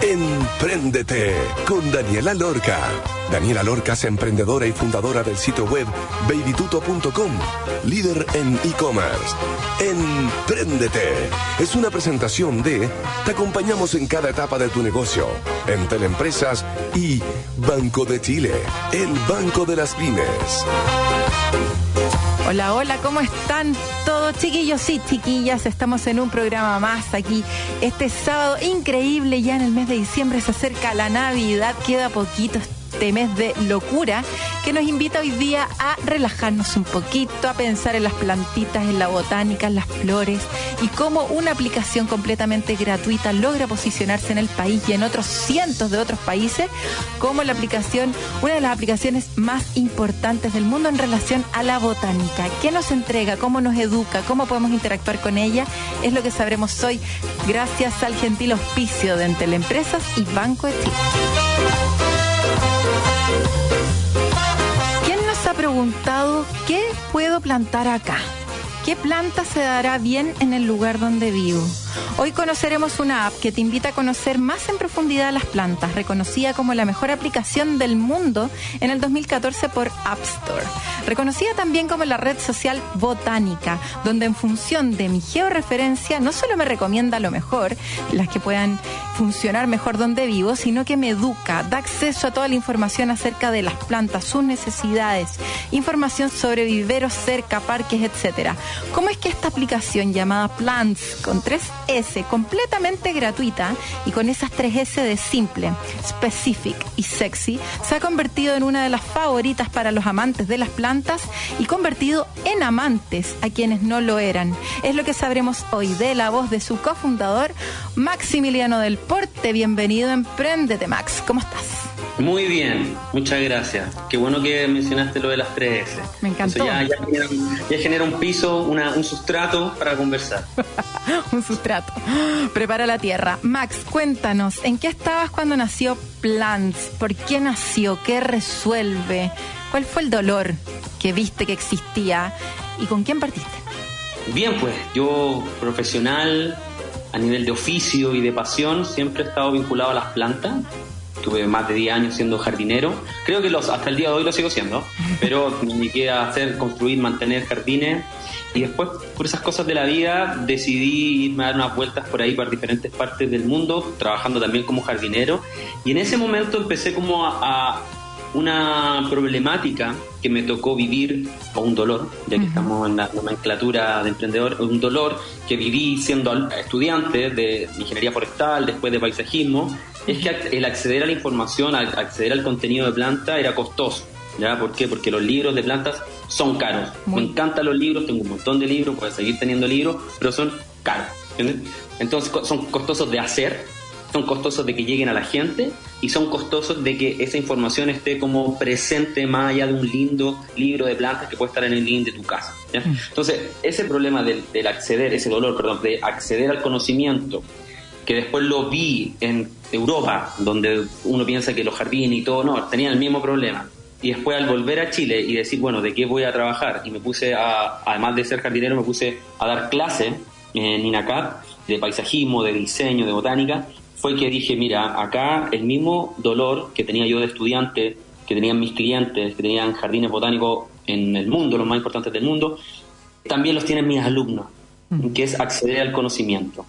Empréndete con Daniela Lorca. Daniela Lorca es emprendedora y fundadora del sitio web babytuto.com, líder en e-commerce. Empréndete es una presentación de Te acompañamos en cada etapa de tu negocio, en Teleempresas y Banco de Chile, el Banco de las Pymes. Hola, hola, ¿cómo están todos chiquillos y chiquillas? Estamos en un programa más aquí este sábado increíble, ya en el mes de diciembre se acerca la Navidad, queda poquito este mes de locura que nos invita hoy día a relajarnos un poquito, a pensar en las plantitas, en la botánica, en las flores y cómo una aplicación completamente gratuita logra posicionarse en el país y en otros cientos de otros países como la aplicación, una de las aplicaciones más importantes del mundo en relación a la botánica. ¿Qué nos entrega? ¿Cómo nos educa? ¿Cómo podemos interactuar con ella? Es lo que sabremos hoy gracias al gentil auspicio de Entel Empresas y Banco de Chile. Qué puedo plantar acá? ¿Qué planta se dará bien en el lugar donde vivo? Hoy conoceremos una app que te invita a conocer más en profundidad las plantas, reconocida como la mejor aplicación del mundo en el 2014 por App Store. Reconocida también como la red social Botánica, donde en función de mi georreferencia no solo me recomienda lo mejor, las que puedan funcionar mejor donde vivo, sino que me educa, da acceso a toda la información acerca de las plantas, sus necesidades, información sobre viveros cerca, parques, etcétera. ¿Cómo es que esta aplicación llamada Plants con 3S, completamente gratuita y con esas 3S de simple, specific y sexy, se ha convertido en una de las favoritas para los amantes de las plantas y convertido en amantes a quienes no lo eran? Es lo que sabremos hoy de la voz de su cofundador, Maximiliano del Porte. Bienvenido a Emprendete, Max. ¿Cómo estás? Muy bien, muchas gracias. Qué bueno que mencionaste lo de las 3S. Me encantó. Eso ya, ya genera, ya genera un piso, una- un sustrato para conversar. Un sustrato. Prepara la tierra. Max, cuéntanos, ¿en qué estabas cuando nació Plants? ¿Por qué nació? ¿Qué resuelve? ¿Cuál fue el dolor que viste que existía? ¿Y con quién partiste? Bien, pues yo profesional, a nivel de oficio y de pasión, siempre he estado vinculado a las plantas. Tuve más de 10 años siendo jardinero. Creo que los, hasta el día de hoy lo sigo siendo, pero me dediqué a hacer, construir, mantener jardines. Y después, por esas cosas de la vida, decidí irme a dar unas vueltas por ahí, por diferentes partes del mundo, trabajando también como jardinero. Y en ese momento empecé como a, a una problemática que me tocó vivir, o un dolor, ya que estamos en la nomenclatura de emprendedor, un dolor que viví siendo estudiante de ingeniería forestal, después de paisajismo, es que el acceder a la información, al acceder al contenido de planta era costoso. ¿Ya? ¿Por qué? Porque los libros de plantas son caros. Muy. Me encantan los libros, tengo un montón de libros, puedo seguir teniendo libros, pero son caros. ¿entiendes? Entonces son costosos de hacer, son costosos de que lleguen a la gente y son costosos de que esa información esté como presente más allá de un lindo libro de plantas que puede estar en el link de tu casa. ¿ya? Entonces, ese problema del, del acceder, ese dolor, perdón, de acceder al conocimiento, que después lo vi en Europa, donde uno piensa que los jardines y todo, no, tenían el mismo problema. Y después al volver a Chile y decir, bueno, ¿de qué voy a trabajar? Y me puse a, además de ser jardinero, me puse a dar clases en INACAP de paisajismo, de diseño, de botánica, fue que dije, mira, acá el mismo dolor que tenía yo de estudiante, que tenían mis clientes, que tenían jardines botánicos en el mundo, los más importantes del mundo, también los tienen mis alumnos, que es acceder al conocimiento.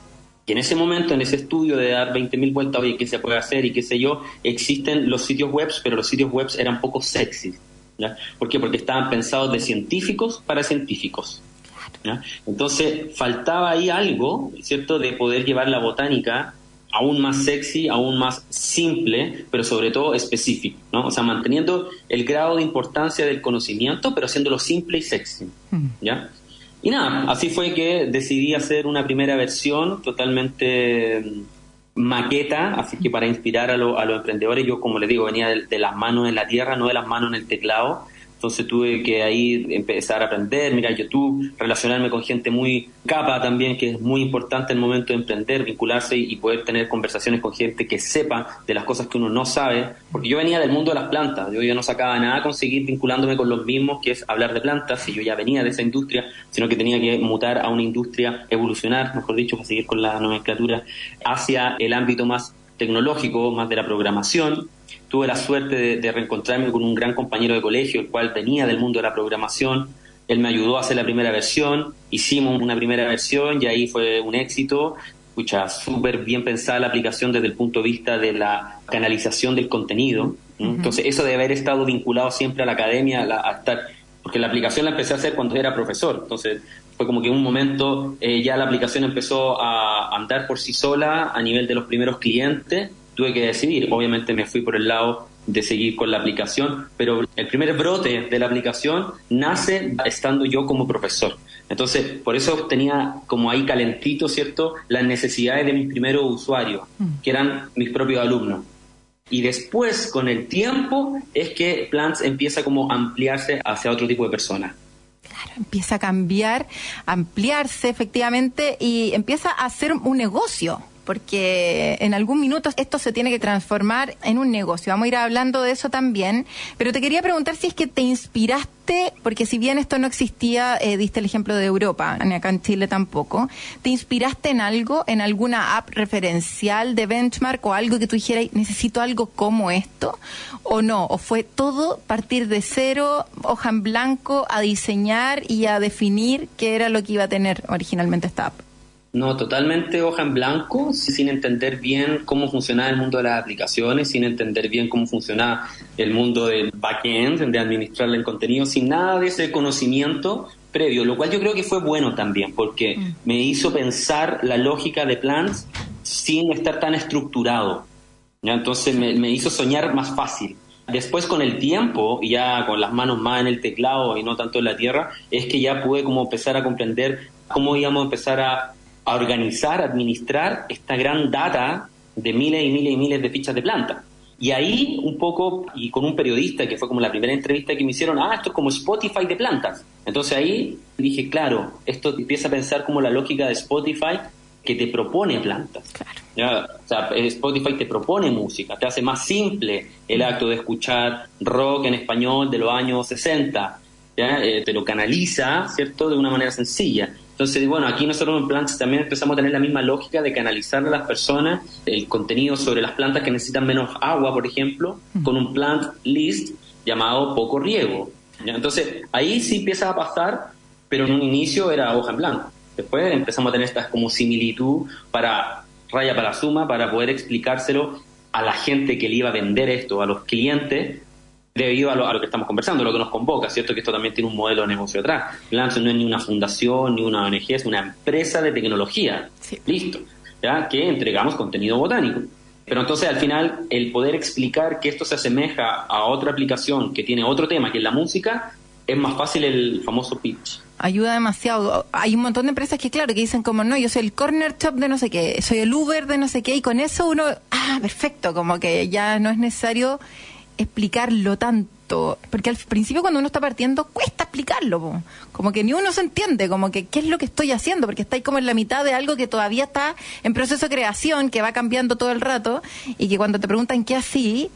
Y en ese momento, en ese estudio de dar 20.000 vueltas, oye, ¿qué se puede hacer y qué sé yo? Existen los sitios web, pero los sitios web eran poco sexy. ¿ya? ¿Por qué? Porque estaban pensados de científicos para científicos. ¿ya? Entonces, faltaba ahí algo, ¿cierto?, de poder llevar la botánica aún más sexy, aún más simple, pero sobre todo específico, ¿no? O sea, manteniendo el grado de importancia del conocimiento, pero haciéndolo simple y sexy, ¿ya? Y nada, así fue que decidí hacer una primera versión totalmente mm, maqueta, así que para inspirar a, lo- a los emprendedores, yo como les digo, venía de, de las manos en la tierra, no de las manos en el teclado, entonces tuve que ahí empezar a aprender, mirar YouTube, relacionarme con gente muy capa también, que es muy importante el momento de emprender, vincularse y poder tener conversaciones con gente que sepa de las cosas que uno no sabe, porque yo venía del mundo de las plantas, yo ya no sacaba nada con seguir vinculándome con los mismos, que es hablar de plantas, y yo ya venía de esa industria, sino que tenía que mutar a una industria, evolucionar, mejor dicho, para seguir con la nomenclatura, hacia el ámbito más tecnológico, más de la programación, tuve la suerte de, reencontrarme con un gran compañero de colegio, el cual venía del mundo de la programación. Él me ayudó a hacer la primera versión, hicimos una primera versión y ahí fue un éxito. Escucha, súper bien pensada la aplicación desde el punto de vista de la canalización del contenido. Entonces, eso de haber estado vinculado siempre a la academia, a, estar, porque la aplicación la empecé a hacer cuando era profesor. Entonces, fue como que en un momento eh, ya la aplicación empezó a andar por sí sola a nivel de los primeros clientes tuve que decidir. Obviamente me fui por el lado de seguir con la aplicación, pero el primer brote de la aplicación nace estando yo como profesor. Entonces, por eso tenía como ahí calentito, ¿cierto?, las necesidades de mis primeros usuarios, mm. que eran mis propios alumnos. Y después, con el tiempo, es que Plants empieza como a ampliarse hacia otro tipo de personas. Claro, empieza a cambiar, ampliarse efectivamente y empieza a ser un negocio porque en algún minuto esto se tiene que transformar en un negocio. Vamos a ir hablando de eso también, pero te quería preguntar si es que te inspiraste, porque si bien esto no existía, eh, diste el ejemplo de Europa, ni acá en Chile tampoco, ¿te inspiraste en algo, en alguna app referencial de benchmark o algo que tú dijeras, necesito algo como esto? ¿O no? ¿O fue todo partir de cero, hoja en blanco, a diseñar y a definir qué era lo que iba a tener originalmente esta app? No, totalmente hoja en blanco, sin entender bien cómo funcionaba el mundo de las aplicaciones, sin entender bien cómo funcionaba el mundo del backend, de administrar el contenido, sin nada de ese conocimiento previo, lo cual yo creo que fue bueno también, porque mm. me hizo pensar la lógica de plans sin estar tan estructurado. ¿ya? Entonces me, me hizo soñar más fácil. Después con el tiempo, ya con las manos más en el teclado y no tanto en la tierra, es que ya pude como empezar a comprender cómo íbamos a empezar a a organizar, administrar esta gran data de miles y miles y miles de fichas de planta. Y ahí un poco, y con un periodista, que fue como la primera entrevista que me hicieron, ah, esto es como Spotify de plantas. Entonces ahí dije, claro, esto empieza a pensar como la lógica de Spotify que te propone plantas. ¿Ya? O sea, Spotify te propone música, te hace más simple el acto de escuchar rock en español de los años 60, ¿ya? Eh, te lo canaliza, ¿cierto?, de una manera sencilla. Entonces, bueno, aquí nosotros en Plants también empezamos a tener la misma lógica de canalizar a las personas el contenido sobre las plantas que necesitan menos agua, por ejemplo, con un plant list llamado poco riego. Entonces, ahí sí empieza a pasar, pero en un inicio era hoja en blanco. Después empezamos a tener estas como similitud para raya para suma, para poder explicárselo a la gente que le iba a vender esto, a los clientes, debido a lo, que estamos conversando, lo que nos convoca, ¿cierto? Que esto también tiene un modelo de negocio atrás. Lance no es ni una fundación, ni una ONG, es una empresa de tecnología. Listo. ¿Ya? Que entregamos contenido botánico. Pero entonces al final el poder explicar que esto se asemeja a otra aplicación que tiene otro tema, que es la música, es más fácil el famoso pitch. Ayuda demasiado. Hay un montón de empresas que, claro, que dicen como, no, yo soy el corner shop de no sé qué, soy el Uber de no sé qué, y con eso uno, ah, perfecto, como que ya no es necesario explicarlo tanto, porque al principio cuando uno está partiendo cuesta explicarlo, como que ni uno se entiende, como que qué es lo que estoy haciendo, porque estáis como en la mitad de algo que todavía está en proceso de creación, que va cambiando todo el rato, y que cuando te preguntan qué así,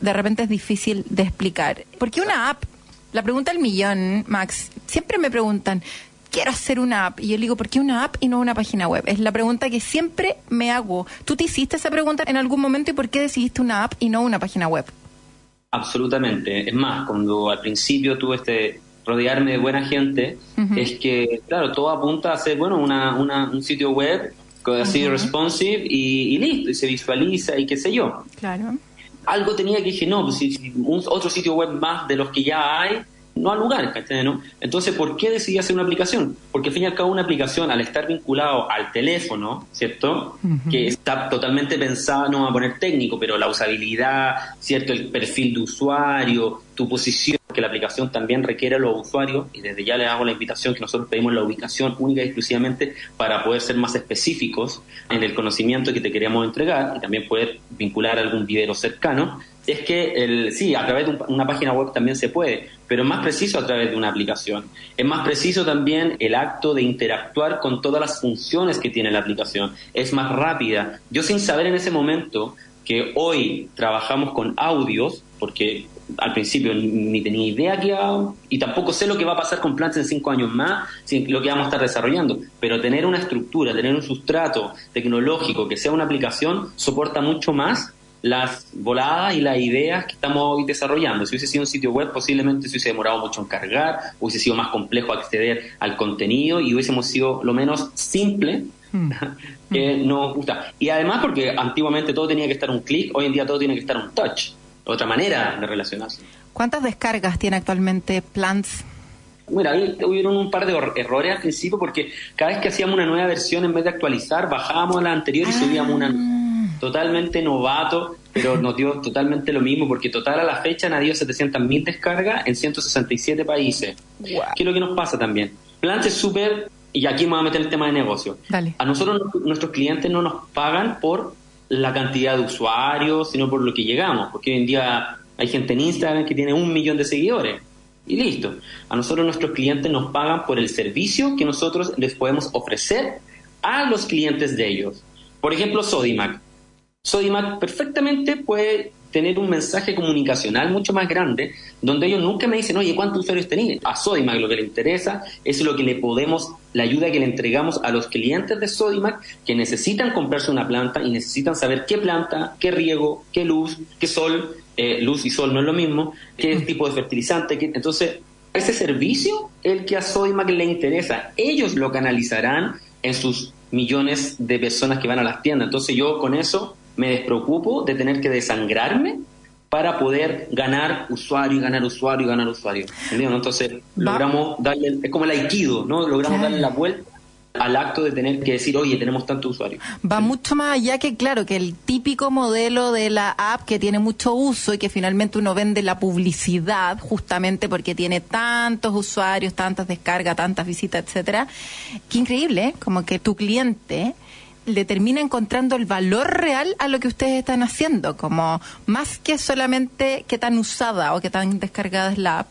de repente es difícil de explicar. Porque una app, la pregunta del millón, Max, siempre me preguntan, quiero hacer una app. Y yo digo, ¿por qué una app y no una página web? Es la pregunta que siempre me hago. ¿Tú te hiciste esa pregunta en algún momento y por qué decidiste una app y no una página web? Absolutamente. Es más, cuando al principio tuve este rodearme de buena gente, es que, claro, todo apunta a ser, bueno, una, una, un sitio web así responsive y, listo, y se visualiza y qué sé yo. Claro. Algo tenía que dije, no, pues si, un, otro sitio web más de los que ya hay, no al lugar, ¿no? Entonces, ¿por qué decidí hacer una aplicación? Porque al fin y al cabo una aplicación, al estar vinculado al teléfono, ¿cierto? Que está totalmente pensada, no a poner técnico, pero la usabilidad, ¿cierto? El perfil de usuario, tu posición que la aplicación también requiere a los usuarios, y desde ya les hago la invitación que nosotros pedimos la ubicación única y exclusivamente para poder ser más específicos en el conocimiento que te queremos entregar y también poder vincular algún vivero cercano, es que el, sí, a través de una página web también se puede, pero es más preciso a través de una aplicación. Es más preciso también el acto de interactuar con todas las funciones que tiene la aplicación. Es más rápida. Yo sin saber en ese momento que hoy trabajamos con audios, porque al principio ni tenía idea que iba, y tampoco sé lo que va a pasar con Plants en cinco años más, lo que vamos a estar desarrollando, pero tener una estructura, tener un sustrato tecnológico que sea una aplicación, soporta mucho más las voladas y las ideas que estamos hoy desarrollando. Si hubiese sido un sitio web, posiblemente se hubiese demorado mucho en cargar, hubiese sido más complejo acceder al contenido y hubiésemos sido lo menos simple hmm. que nos gusta. Y además porque antiguamente todo tenía que estar un clic, hoy en día todo tiene que estar un touch, otra manera de relacionarse. ¿Cuántas descargas tiene actualmente Plants? Mira, ahí hubieron un par de errores al principio porque cada vez que hacíamos una nueva versión, en vez de actualizar, bajábamos a la anterior y subíamos una ah totalmente novato, pero nos dio totalmente lo mismo, porque total a la fecha han habido 700.000 descargas en 167 países. ¿Qué es lo que nos pasa también? Plants es súper, y aquí me voy a meter el tema de negocio. A nosotros nuestros clientes no nos pagan por la cantidad de usuarios, sino por lo que llegamos, porque hoy en día hay gente en Instagram que tiene un millón de seguidores. Y listo. A nosotros nuestros clientes nos pagan por el servicio que nosotros les podemos ofrecer a los clientes de ellos. Por ejemplo, Sodimac. Sodimac perfectamente puede tener un mensaje comunicacional mucho más grande, donde ellos nunca me dicen, oye, ¿cuántos usuarios tenéis? A Sodimac lo que le interesa es lo que le podemos, la ayuda que le entregamos a los clientes de Sodimac que necesitan comprarse una planta y necesitan saber qué planta, qué riego, qué luz, qué sol, eh, luz y sol no es lo mismo, qué tipo de fertilizante, qué... entonces ese servicio el que a Sodimac le interesa, ellos lo canalizarán en sus millones de personas que van a las tiendas. Entonces yo con eso me despreocupo de tener que desangrarme para poder ganar usuario y ganar usuario y ganar usuario. Entonces, logramos darle, es como el aikido, ¿no? Logramos darle la vuelta al acto de tener que decir, oye, tenemos tanto usuario. Va mucho más allá que, claro, que el típico modelo de la app que tiene mucho uso y que finalmente uno vende la publicidad justamente porque tiene tantos usuarios, tantas descargas, tantas visitas, etcétera. Qué increíble, ¿eh? como que tu cliente le termina encontrando el valor real a lo que ustedes están haciendo, como más que solamente qué tan usada o qué tan descargada es la app.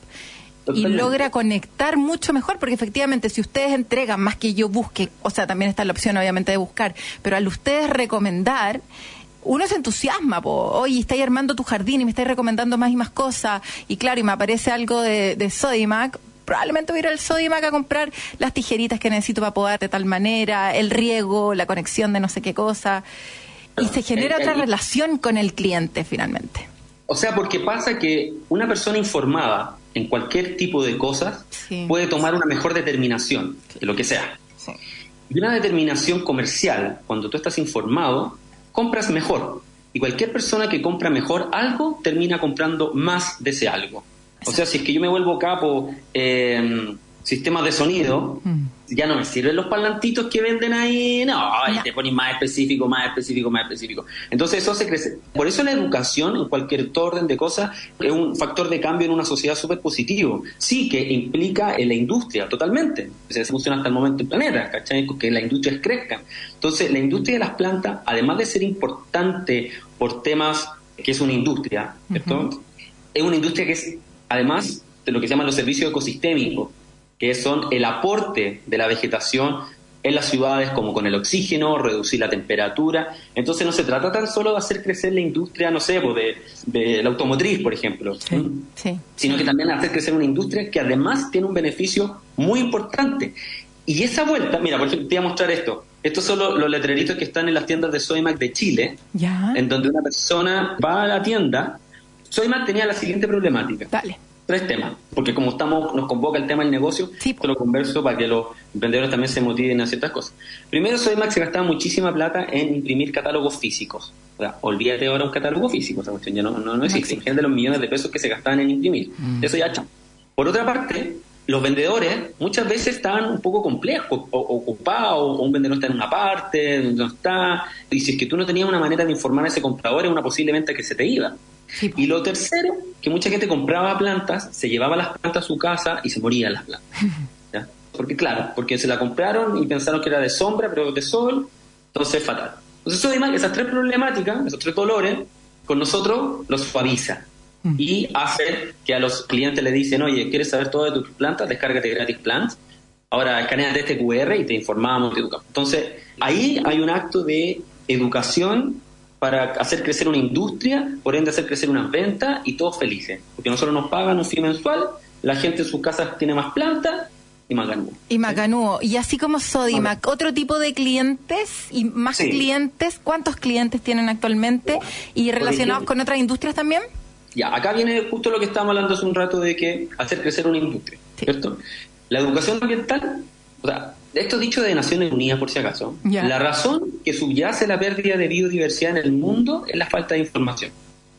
Y logra conectar mucho mejor, porque efectivamente si ustedes entregan más que yo busque, o sea, también está la opción obviamente de buscar, pero al ustedes recomendar, uno se entusiasma, po. oye, estáis armando tu jardín y me estáis recomendando más y más cosas, y claro, y me aparece algo de, de Sodimac, probablemente voy a ir al Sodimac a comprar las tijeritas que necesito para poder de tal manera, el riego, la conexión de no sé qué cosa. Y se genera otra relación con el cliente finalmente. O sea, porque pasa que una persona informada en cualquier tipo de cosas puede tomar una mejor determinación, de lo que sea. Y una determinación comercial, cuando tú estás informado, compras mejor. Y cualquier persona que compra mejor algo termina comprando más de ese algo. O sea, si es que yo me vuelvo capo en sistemas de sonido, mm. ya no me sirven los parlantitos que venden ahí, no, te ponen más específico, más específico, más específico. Entonces eso se crece. Por eso la educación en cualquier orden de cosas es un factor de cambio en una sociedad súper positivo. Sí que implica en la industria, totalmente. O sea, se funciona hasta el momento en el planeta, ¿cachai? Que las industrias crezcan. Entonces, la industria de las plantas, además de ser importante por temas que es una industria, ¿cierto? Es una industria que es además de lo que se llaman los servicios ecosistémicos, que son el aporte de la vegetación en las ciudades como con el oxígeno, reducir la temperatura. Entonces no se trata tan solo de hacer crecer la industria, no sé, pues, de, la automotriz, por ejemplo, sino que también hacer crecer una industria que además tiene un beneficio muy importante. Y esa vuelta, mira, por ejemplo, te voy a mostrar esto. Estos son los, letreritos que están en las tiendas de Soymac de Chile, en donde una persona va a la tienda Soymac tenía la siguiente problemática. Dale. Tres temas, porque como estamos, nos convoca el tema del negocio, te lo converso para que los emprendedores también se motiven a ciertas cosas. Primero, Soymac se gastaba muchísima plata en imprimir catálogos físicos. O sea, olvídate ahora un catálogo físico, esa cuestión ya no, no, existe. Imagínate de los millones de pesos que se gastaban en imprimir. Mm. Eso ya hecho. Por otra parte, los vendedores muchas veces estaban un poco complejos, o, ocupados, o un vendedor está en una parte, no está, y si es que tú no tenías una manera de informar a ese comprador, es una posible venta que se te iba. Y lo tercero, que mucha gente compraba plantas, se llevaba las plantas a su casa y se morían las plantas. Porque claro, porque se la compraron y pensaron que era de sombra, pero de sol, entonces es fatal. Entonces además, esas tres problemáticas, esos tres dolores, con nosotros los suaviza y hace que a los clientes le dicen, oye, ¿quieres saber todo de tus plantas? Descárgate gratis Plants. Ahora escaneate este QR y te informamos, te educamos. Entonces, ahí hay un acto de educación para hacer crecer una industria, por ende hacer crecer una venta y todos felices. Porque nosotros nos pagan un fee mensual, la gente en sus casas tiene más plantas y más ganúo. Y más ganúo. Y así como Sodimac, otro tipo de clientes y más clientes, ¿cuántos clientes tienen actualmente? ¿Y relacionados con otras industrias también? Ya, acá viene justo lo que estábamos hablando hace un rato de que hacer crecer una industria, ¿cierto? La educación ambiental, o sea, esto dicho de Naciones Unidas por si acaso, la razón que subyace la pérdida de biodiversidad en el mundo es la falta de información.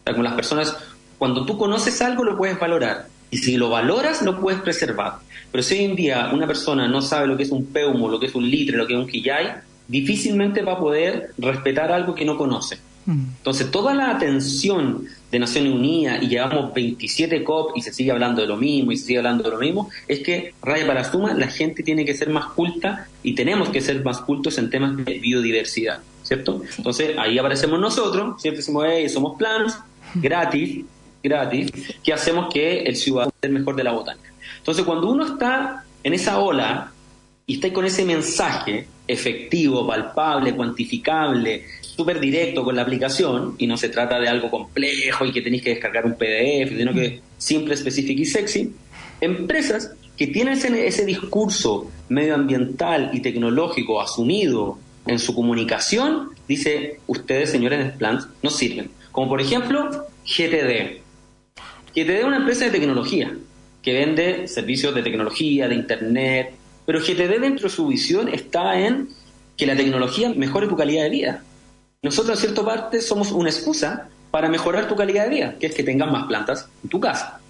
O sea, las personas, cuando tú conoces algo lo puedes valorar y si lo valoras lo puedes preservar. Pero si hoy en día una persona no sabe lo que es un peumo, lo que es un litre, lo que es un quillay, difícilmente va a poder respetar algo que no conoce. Entonces, toda la atención de Naciones Unidas y llevamos 27 COP y se sigue hablando de lo mismo y se sigue hablando de lo mismo, es que, raya para suma, la gente tiene que ser más culta y tenemos que ser más cultos en temas de biodiversidad, ¿cierto? Entonces, ahí aparecemos nosotros, siempre decimos, hey, somos planos, gratis, gratis, que hacemos que el ciudadano sea el mejor de la botánica. Entonces, cuando uno está en esa ola y está con ese mensaje efectivo, palpable, cuantificable, súper directo con la aplicación y no se trata de algo complejo y que tenéis que descargar un PDF, sino que simple, específico y sexy. Empresas que tienen ese, discurso medioambiental y tecnológico asumido en su comunicación, dice, ustedes, señores de no sirven. Como por ejemplo, GTD. GTD es una empresa de tecnología que vende servicios de tecnología, de Internet, pero GTD dentro de su visión está en que la tecnología mejore tu calidad de vida. Nosotros, en cierta parte, somos una excusa para mejorar tu calidad de vida, que es que tengas más plantas en tu casa.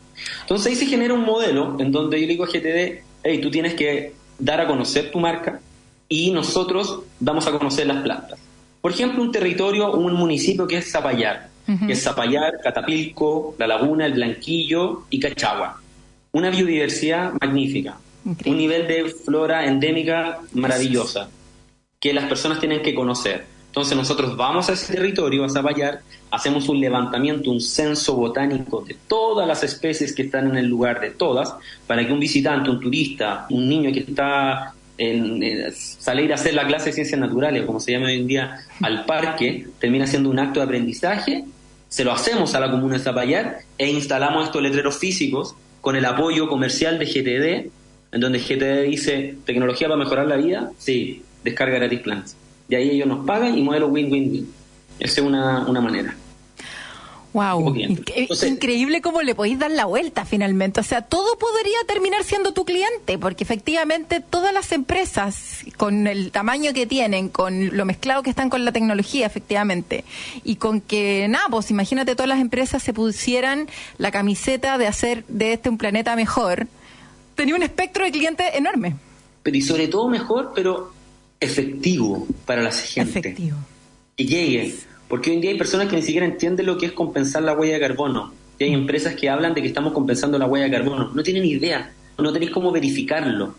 Entonces ahí se genera un modelo en donde yo le digo a GTD, hey, tú tienes que dar a conocer tu marca y nosotros damos a conocer las plantas. Por ejemplo, un territorio, un municipio que es Zapallar, que es Zapallar, Catapilco, La Laguna, El Blanquillo y Cachagua. Una biodiversidad magnífica, un nivel de flora endémica maravillosa, que las personas tienen que conocer. Entonces nosotros vamos a ese territorio, a Zapallar, hacemos un levantamiento, un censo botánico de todas las especies que están en el lugar, de todas, para que un visitante, un turista, un niño que está en, eh, salir a hacer la clase de ciencias naturales, como se llama hoy en día, al parque, termina siendo un acto de aprendizaje, se lo hacemos a la comuna de Zapallar e instalamos estos letreros físicos con el apoyo comercial de GTD, en donde GTD dice, ¿tecnología para mejorar la vida? Sí, descarga gratis plants y ahí ellos nos pagan y modelo win-win-win. Esa es una, una manera. Wow, es increíble cómo le podéis dar la vuelta finalmente. O sea, todo podría terminar siendo tu cliente, porque efectivamente todas las empresas, con el tamaño que tienen, con lo mezclado que están con la tecnología, efectivamente, y con que, nada, pues imagínate todas las empresas se pusieran la camiseta de hacer de este un planeta mejor, tenía un espectro de clientes enorme. Pero y sobre todo mejor, pero efectivo para la gente. Efectivo. Que llegue. Porque hoy en día hay personas que ni siquiera entienden lo que es compensar la huella de carbono. Y hay empresas que hablan de que estamos compensando la huella de carbono. No tienen idea. No tenéis cómo verificarlo.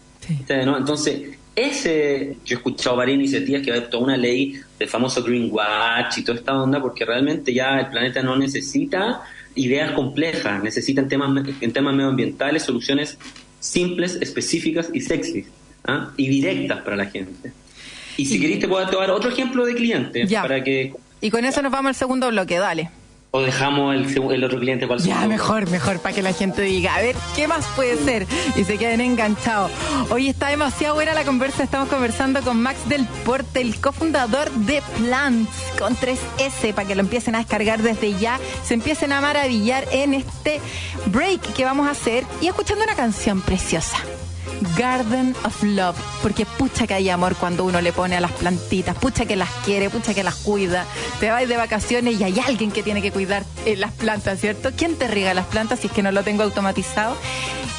Entonces, ese, yo he escuchado varias iniciativas que va toda una ley del famoso Green Watch y toda esta onda, porque realmente ya el planeta no necesita ideas complejas, necesita temas, en temas medioambientales soluciones simples, específicas y sexy ¿ah? y directas para la gente. Y si queréis te puedo dar otro ejemplo de cliente para que... Y con eso nos vamos al segundo bloque, dale. O dejamos el, otro cliente para el Ya, mejor, mejor, para que la gente diga, a ver, ¿qué más puede ser? Y se queden enganchados. Hoy está demasiado buena la conversa. Estamos conversando con Max del Porte, el cofundador de Plants, con 3S, para que lo empiecen a descargar desde ya. Se empiecen a maravillar en este break que vamos a hacer y escuchando una canción preciosa. Garden of Love, porque pucha que hay amor cuando uno le pone a las plantitas, pucha que las quiere, pucha que las cuida. Te vas de vacaciones y hay alguien que tiene que cuidar eh, las plantas, ¿cierto? ¿Quién te riega las plantas si es que no lo tengo automatizado?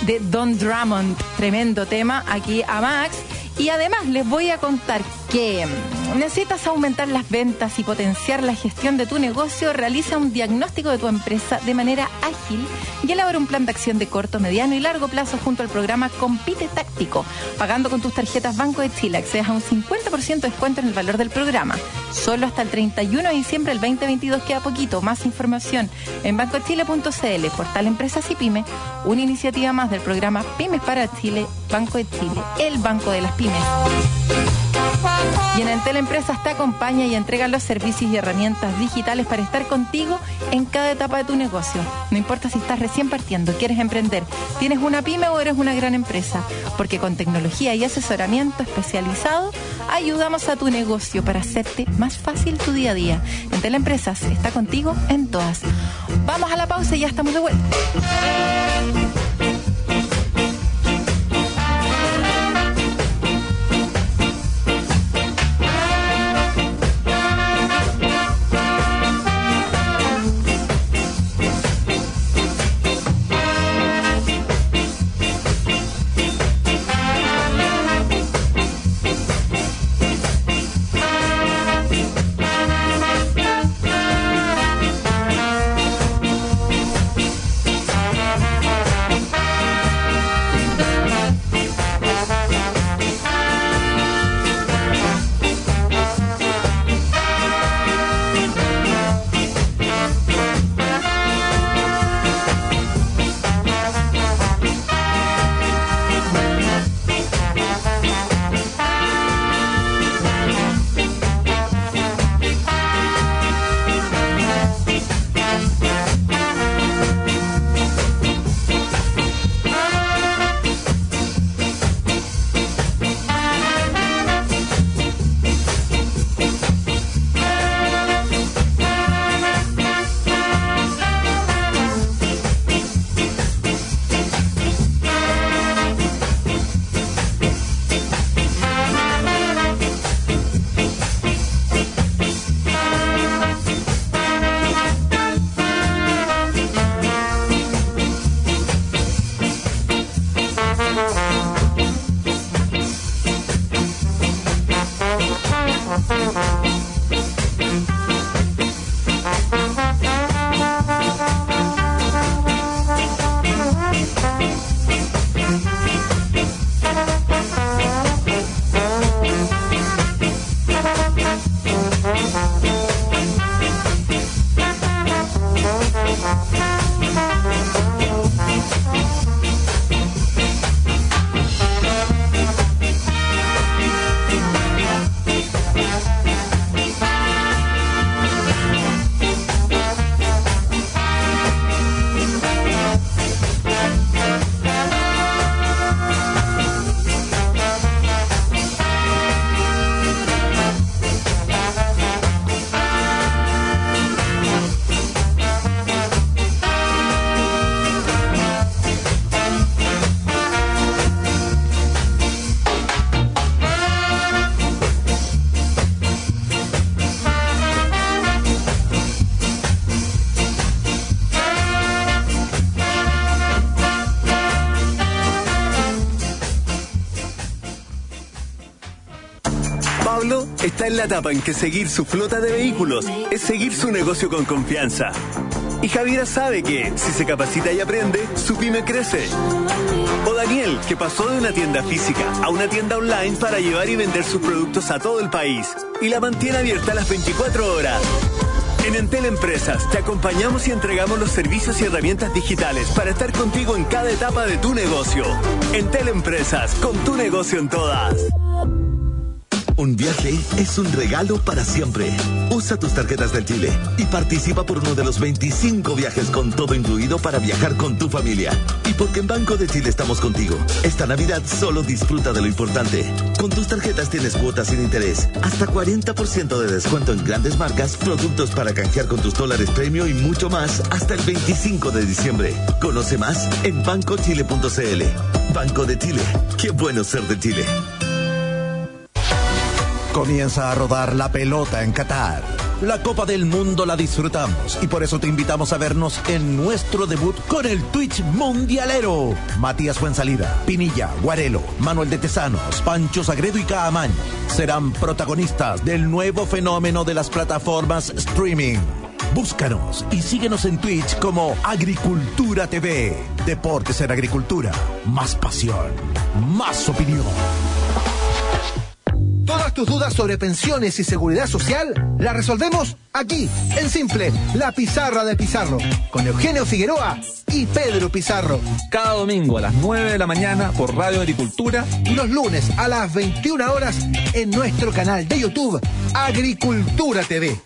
De Don Drummond, tremendo tema aquí a Max. Y además les voy a contar que mm, necesitas aumentar las ventas y potenciar la gestión de tu negocio, realiza un diagnóstico de tu empresa de manera ágil y elabora un plan de acción de corto, mediano y largo plazo junto al programa Compite Táctico, pagando con tus tarjetas Banco de Chile. Accedes a un 50% de descuento en el valor del programa. Solo hasta el 31 de diciembre del 2022 queda poquito. Más información en bancochile.cl, portal Empresas y Pymes, una iniciativa más del programa Pymes para Chile, Banco de Chile, el banco de las pymes. Y en Entel Empresas te acompaña y entrega los servicios y herramientas digitales para estar contigo en cada etapa de tu negocio. No importa si estás recién partiendo, quieres emprender, tienes una pyme o eres una gran empresa, porque con tecnología y asesoramiento especializado ayudamos a tu negocio para hacerte más fácil tu día a día. Entel Empresas está contigo en todas. Vamos a la pausa y ya estamos de vuelta. Etapa en que seguir su flota de vehículos es seguir su negocio con confianza. Y Javiera sabe que, si se capacita y aprende, su pyme crece. O Daniel, que pasó de una tienda física a una tienda online para llevar y vender sus productos a todo el país y la mantiene abierta las 24 horas. En Entel Empresas te acompañamos y entregamos los servicios y herramientas digitales para estar contigo en cada etapa de tu negocio. Entel Empresas, con tu negocio en todas. Un viaje es un regalo para siempre. Usa tus tarjetas del Chile y participa por uno de los 25 viajes con todo incluido para viajar con tu familia. Y porque en Banco de Chile estamos contigo, esta Navidad solo disfruta de lo importante. Con tus tarjetas tienes cuotas sin interés, hasta 40% de descuento en grandes marcas, productos para canjear con tus dólares premio y mucho más hasta el 25 de diciembre. Conoce más en bancochile.cl. Banco de Chile. Qué bueno ser de Chile. Comienza a rodar la pelota en Qatar La Copa del Mundo la disfrutamos y por eso te invitamos a vernos en nuestro debut con el Twitch Mundialero. Matías Fuensalida, Pinilla, Guarelo, Manuel de Tesanos, Pancho Sagredo y Caamaño serán protagonistas del nuevo fenómeno de las plataformas streaming. Búscanos y síguenos en Twitch como Agricultura TV. Deportes en Agricultura. Más pasión. Más opinión. Todas tus dudas sobre pensiones y seguridad social las resolvemos aquí, en Simple, la pizarra de Pizarro, con Eugenio Figueroa y Pedro Pizarro. Cada domingo a las 9 de la mañana por Radio Agricultura y los lunes a las 21 horas en nuestro canal de YouTube, Agricultura TV.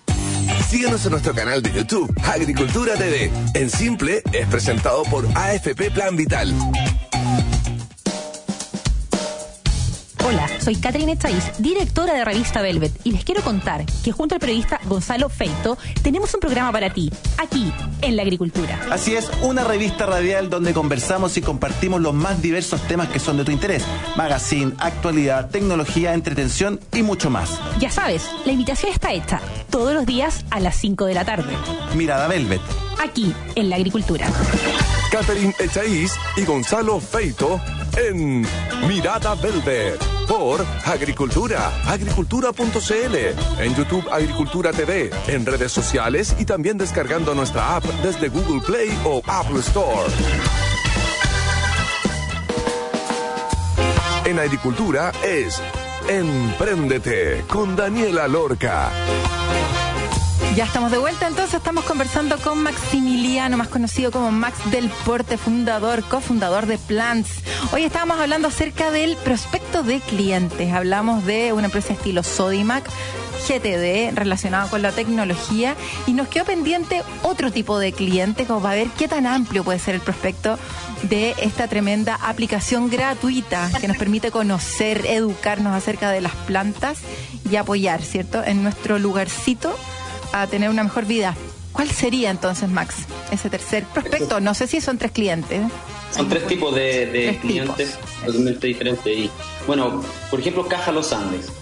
Síguenos en nuestro canal de YouTube, Agricultura TV. En Simple es presentado por AFP Plan Vital. Soy Catherine Echaiz, directora de revista Velvet, y les quiero contar que junto al periodista Gonzalo Feito tenemos un programa para ti, aquí, en la agricultura. Así es, una revista radial donde conversamos y compartimos los más diversos temas que son de tu interés. Magazine, actualidad, tecnología, entretención y mucho más. Ya sabes, la invitación está hecha todos los días a las 5 de la tarde. Mirada Velvet. Aquí, en la agricultura. Catherine Echaiz y Gonzalo Feito en Mirada Velvet por Agricultura, agricultura.cl, en YouTube Agricultura TV, en redes sociales y también descargando nuestra app desde Google Play o Apple Store. En Agricultura es Empréndete con Daniela Lorca. Ya estamos de vuelta, entonces estamos conversando con Maximiliano, más conocido como Max del Porte, fundador, cofundador de Plants. Hoy estábamos hablando acerca del prospecto de clientes. Hablamos de una empresa estilo Sodimac, GTD, relacionado con la tecnología, y nos quedó pendiente otro tipo de cliente, como para ver qué tan amplio puede ser el prospecto de esta tremenda aplicación gratuita que nos permite conocer, educarnos acerca de las plantas y apoyar, ¿cierto?, en nuestro lugarcito a tener una mejor vida. ¿Cuál sería entonces, Max, ese tercer prospecto? No sé si son tres clientes. Son tres tipos de, clientes totalmente diferentes. Y, bueno, por ejemplo, Caja Los Andes.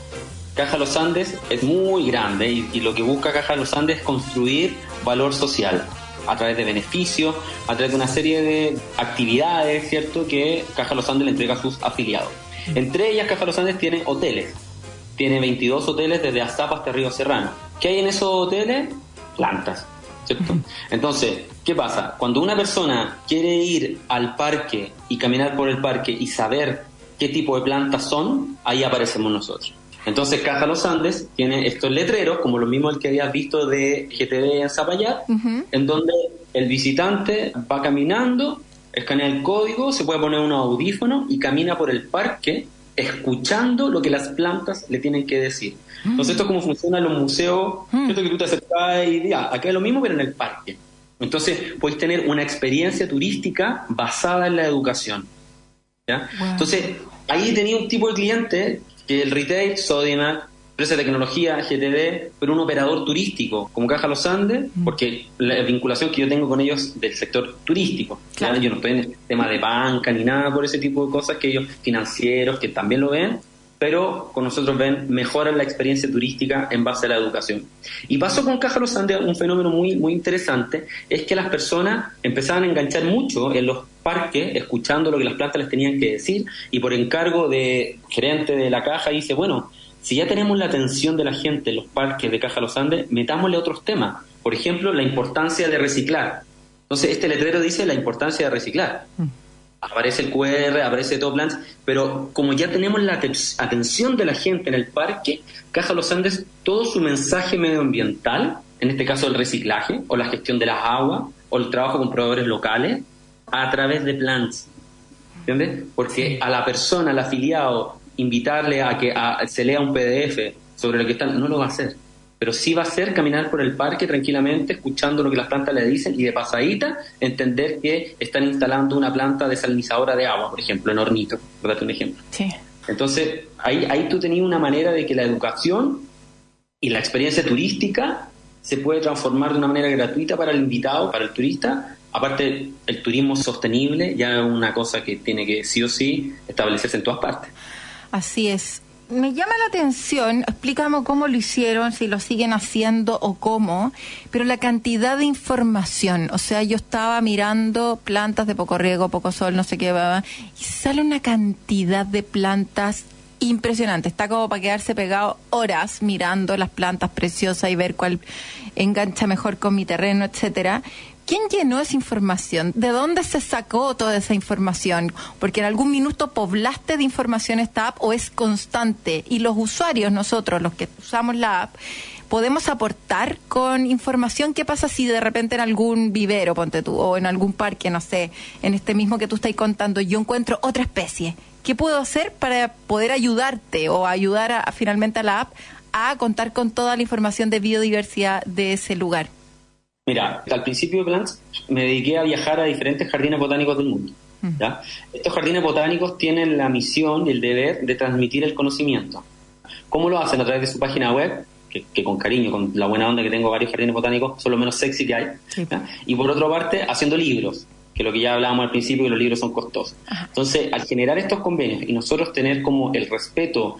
Caja Los Andes es muy grande y, y, lo que busca Caja Los Andes es construir valor social a través de beneficios, a través de una serie de actividades, ¿cierto?, que Caja Los Andes le entrega a sus afiliados. Entre ellas, Caja Los Andes tiene hoteles. Tiene 22 hoteles desde Azapa hasta Río Serrano. ¿Qué hay en esos hoteles? Plantas. ¿Cierto? Entonces, ¿qué pasa? Cuando una persona quiere ir al parque y caminar por el parque y saber qué tipo de plantas son, ahí aparecemos nosotros. Entonces, Caja Los Andes tiene estos letreros, como lo mismo el que habías visto de GTD en Zapallar, en donde el visitante va caminando, escanea el código, se puede poner un audífono y camina por el parque escuchando lo que las plantas le tienen que decir. Entonces, esto es como funciona en los museos, esto que tú te acercas y ya, acá es lo mismo, pero en el parque. Entonces, podéis tener una experiencia turística basada en la educación. ¿ya? Entonces, ahí tenía un tipo de cliente que el retail, Sodimac, empresa de tecnología, GTD, pero un operador turístico, como Caja Los Andes, porque la vinculación que yo tengo con ellos del sector turístico. Claro. Yo no estoy en el tema de banca ni nada por ese tipo de cosas que ellos, financieros, que también lo ven, pero con nosotros ven, mejoran la experiencia turística en base a la educación. Y pasó con Caja Los Andes un fenómeno muy, muy interesante, es que las personas empezaban a enganchar mucho en los parques, escuchando lo que las plantas les tenían que decir, y por encargo de gerente de la caja dice, bueno, si ya tenemos la atención de la gente en los parques de Caja Los Andes, metámosle otros temas. Por ejemplo, la importancia de reciclar. Entonces, este letrero dice la importancia de reciclar. Mm. Aparece el QR, aparece todo plans, pero como ya tenemos la atención de la gente en el parque, Caja Los Andes, todo su mensaje medioambiental, en este caso el reciclaje, o la gestión de las aguas, o el trabajo con proveedores locales, a través de plans. ¿Entiendes? Porque a la persona, al afiliado, invitarle a que se lea un PDF sobre lo que están, no lo va a hacer. Pero sí va a hacer caminar por el parque tranquilamente, escuchando lo que las plantas le dicen y de pasadita entender que están instalando una planta desalinizadora de agua, por ejemplo, en Hornito, por darte un ejemplo. Sí. Entonces, ahí, ahí tú tenías una manera de que la educación y la experiencia turística se puede transformar de una manera gratuita para el invitado, para el turista. Aparte, el turismo sostenible ya es una cosa que tiene que sí o sí establecerse en todas partes. Así es. me llama la atención, explícame cómo lo hicieron, si lo siguen haciendo o cómo, pero la cantidad de información, o sea, yo estaba mirando plantas de poco riego, poco sol, no sé qué, y sale una cantidad de plantas impresionante. Está como para quedarse pegado horas mirando las plantas preciosas y ver cuál engancha mejor con mi terreno, etcétera. ¿Quién llenó esa información? ¿De dónde se sacó toda esa información? Porque en algún minuto poblaste de información esta app o es constante y los usuarios, nosotros, los que usamos la app, podemos aportar con información. ¿Qué pasa si de repente en algún vivero, ponte tú, o en algún parque, no sé, en este mismo que tú estás contando, yo encuentro otra especie? ¿Qué puedo hacer para poder ayudarte o ayudar a, finalmente a la app a contar con toda la información de biodiversidad de ese lugar? Mira, al principio de Plants me dediqué a viajar a diferentes jardines botánicos del mundo. ¿ya? Estos jardines botánicos tienen la misión y el deber de transmitir el conocimiento. ¿Cómo lo hacen? A través de su página web, que, con cariño, con la buena onda que tengo varios jardines botánicos, son lo menos sexy que hay. Y por otra parte, haciendo libros, que lo que ya hablábamos al principio, que los libros son costosos. Entonces, al generar estos convenios y nosotros tener como el respeto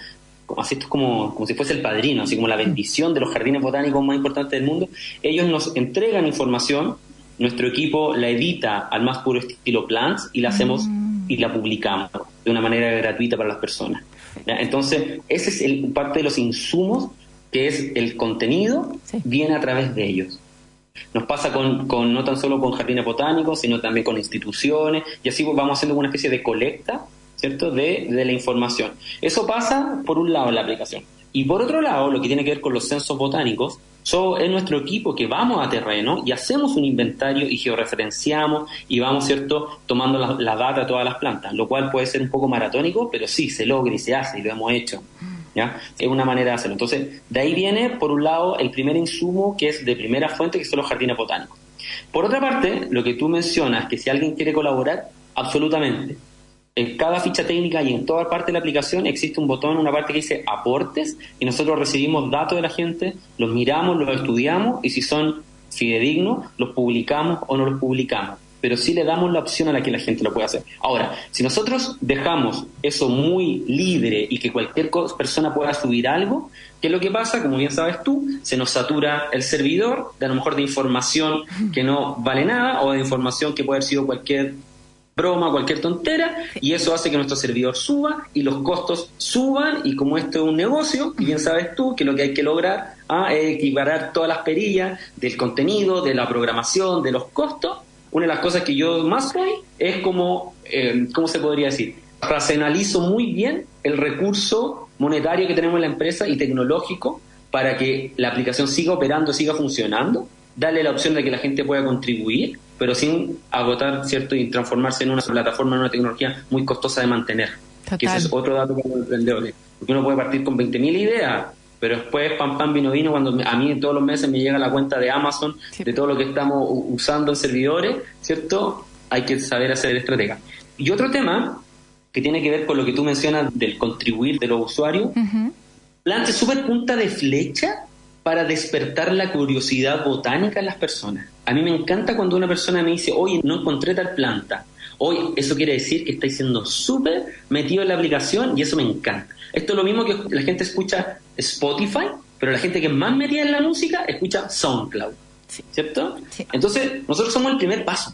así esto es como, como si fuese el padrino, así como la bendición de los jardines botánicos más importantes del mundo, ellos nos entregan información, nuestro equipo la edita al más puro estilo Plants y la hacemos mm. y la publicamos de una manera gratuita para las personas. Entonces, ese es el, parte de los insumos, que es el contenido, viene a través de ellos. Nos pasa con, con, no tan solo con jardines botánicos, sino también con instituciones, y así vamos haciendo una especie de colecta ¿cierto? De, de la información. Eso pasa por un lado en la aplicación. Y por otro lado, lo que tiene que ver con los censos botánicos, so, es nuestro equipo que vamos a terreno y hacemos un inventario y georreferenciamos y vamos, ¿cierto?, tomando la, data de todas las plantas, lo cual puede ser un poco maratónico, pero sí, se logra y se hace y lo hemos hecho. ¿Ya? Es una manera de hacerlo. Entonces, de ahí viene, por un lado, el primer insumo que es de primera fuente, que son los jardines botánicos. Por otra parte, lo que tú mencionas, que si alguien quiere colaborar, absolutamente en cada ficha técnica y en toda parte de la aplicación existe un botón, una parte que dice aportes y nosotros recibimos datos de la gente, los miramos, los estudiamos y si son fidedignos, los publicamos o no los publicamos. Pero sí le damos la opción a la que la gente lo pueda hacer. Ahora, si nosotros dejamos eso muy libre y que cualquier persona pueda subir algo, ¿qué es lo que pasa? Como bien sabes tú, se nos satura el servidor de a lo mejor de información que no vale nada o de información que puede haber sido cualquier broma, cualquier tontera, y eso hace que nuestro servidor suba y los costos suban, y como esto es un negocio, y bien sabes tú que lo que hay que lograr ah, es equiparar todas las perillas del contenido, de la programación, de los costos, una de las cosas que yo más soy es como, eh, ¿cómo se podría decir? Racionalizo muy bien el recurso monetario que tenemos en la empresa y tecnológico para que la aplicación siga operando, siga funcionando, darle la opción de que la gente pueda contribuir pero sin agotar, ¿cierto? Y transformarse en una plataforma, en una tecnología muy costosa de mantener. Que ese es otro dato para los emprendedores. Porque uno puede partir con 20.000 ideas, pero después, pam, pam, vino, vino, cuando a mí todos los meses me llega la cuenta de Amazon de todo lo que estamos usando en servidores, ¿cierto? Hay que saber hacer estratega. Y otro tema que tiene que ver con lo que tú mencionas del contribuir de los usuarios, uh Plante súper punta de flecha para despertar la curiosidad botánica en las personas. A mí me encanta cuando una persona me dice, oye, no encontré tal planta. Hoy eso quiere decir que estáis siendo súper metido en la aplicación y eso me encanta. Esto es lo mismo que la gente escucha Spotify, pero la gente que es más metida en la música escucha SoundCloud. ¿Cierto? Entonces, nosotros somos el primer paso.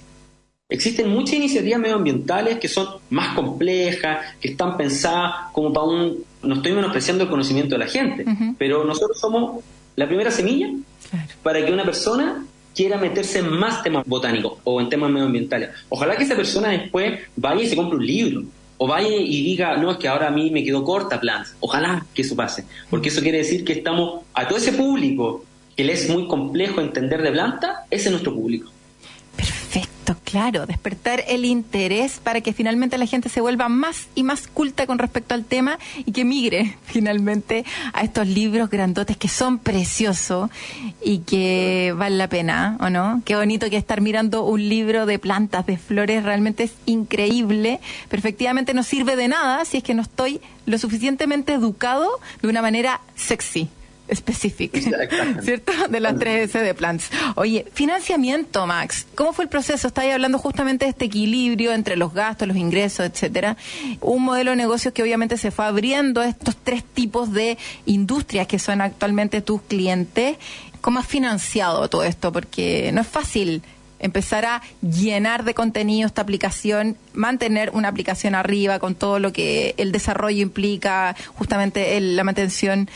Existen muchas iniciativas medioambientales que son más complejas, que están pensadas como para un... No estoy menospreciando el conocimiento de la gente, pero nosotros somos la primera semilla para que una persona quiera meterse en más temas botánicos o en temas medioambientales. Ojalá que esa persona después vaya y se compre un libro. O vaya y diga, no, es que ahora a mí me quedó corta Plants. Ojalá que eso pase. Porque eso quiere decir que estamos a todo ese público que le es muy complejo entender de planta, ese es nuestro público. Claro, despertar el interés para que finalmente la gente se vuelva más y más culta con respecto al tema y que migre finalmente a estos libros grandotes que son preciosos y que vale la pena, ¿o no? Qué bonito que estar mirando un libro de plantas, de flores, realmente es increíble, pero no sirve de nada si es que no estoy lo suficientemente educado de una manera sexy specific, ¿cierto? De las tres S de plants. Oye, financiamiento, Max. ¿Cómo fue el proceso? Estáis hablando justamente de este equilibrio entre los gastos, los ingresos, etcétera. Un modelo de negocios que obviamente se fue abriendo a estos tres tipos de industrias que son actualmente tus clientes. ¿Cómo has financiado todo esto? Porque no es fácil empezar a llenar de contenido esta aplicación, mantener una aplicación arriba con todo lo que el desarrollo implica, justamente la mantención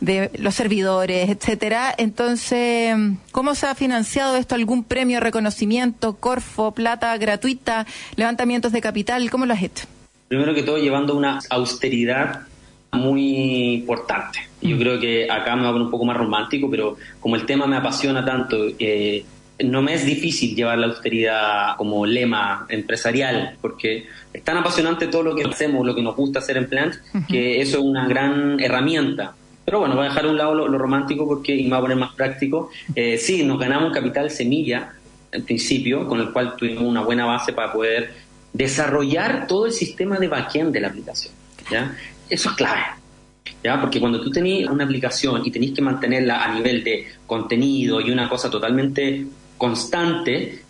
de los servidores, etcétera. Entonces, ¿cómo se ha financiado esto? ¿Algún premio, reconocimiento, Corfo, plata gratuita, levantamientos de capital? ¿Cómo lo has hecho? Primero que todo, llevando una austeridad muy importante. Yo mm. creo que acá me va a poner un poco más romántico, pero como el tema me apasiona tanto, eh, no me es difícil llevar la austeridad como lema empresarial, porque es tan apasionante todo lo que hacemos, lo que nos gusta hacer en Plant, que eso es una gran herramienta. Pero bueno, voy a dejar a un lado lo, romántico porque y me voy a poner más práctico. Eh, sí, nos ganamos capital semilla, en principio, con el cual tuvimos una buena base para poder desarrollar todo el sistema de backend de la aplicación. ¿ya? Eso es clave. ¿Ya? Porque cuando tú tenés una aplicación y tenés que mantenerla a nivel de contenido y una cosa totalmente constante,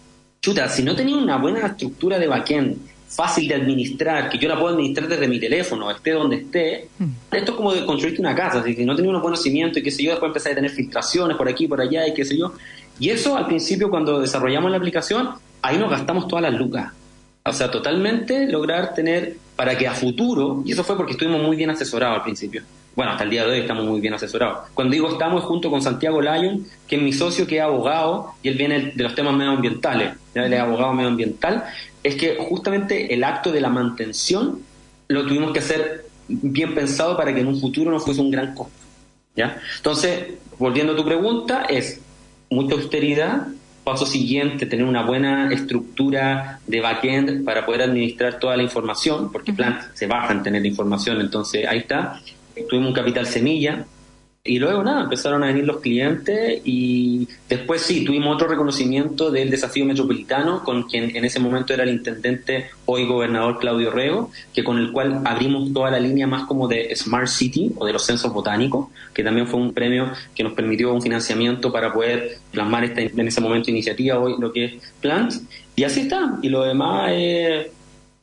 chuta, si no tenía una buena estructura de backend fácil de administrar, que yo la puedo administrar desde mi teléfono, esté donde esté, mm. esto es como de construirte una casa, si no tenía unos conocimientos y qué sé yo, después empecé a tener filtraciones por aquí, por allá y qué sé yo. Y eso al principio cuando desarrollamos la aplicación, ahí nos gastamos todas las lucas. O sea, totalmente lograr tener para que a futuro, y eso fue porque estuvimos muy bien asesorados al principio, bueno, hasta el día de hoy estamos muy bien asesorados. Cuando digo estamos, junto con Santiago Lyon, que es mi socio, que es abogado, y él viene de los temas medioambientales, él es abogado medioambiental, es que justamente el acto de la mantención lo tuvimos que hacer bien pensado para que en un futuro no fuese un gran costo. ¿ya? Entonces, volviendo a tu pregunta, es mucha austeridad, paso siguiente, tener una buena estructura de backend para poder administrar toda la información, porque Plant se baja en tener información, entonces ahí está tuvimos un capital semilla y luego nada, empezaron a venir los clientes y después sí, tuvimos otro reconocimiento del desafío metropolitano con quien en ese momento era el intendente, hoy gobernador Claudio Rego, que con el cual abrimos toda la línea más como de Smart City o de los censos botánicos, que también fue un premio que nos permitió un financiamiento para poder plasmar esta, en ese momento iniciativa, hoy lo que es Plant. Y así está, y lo demás es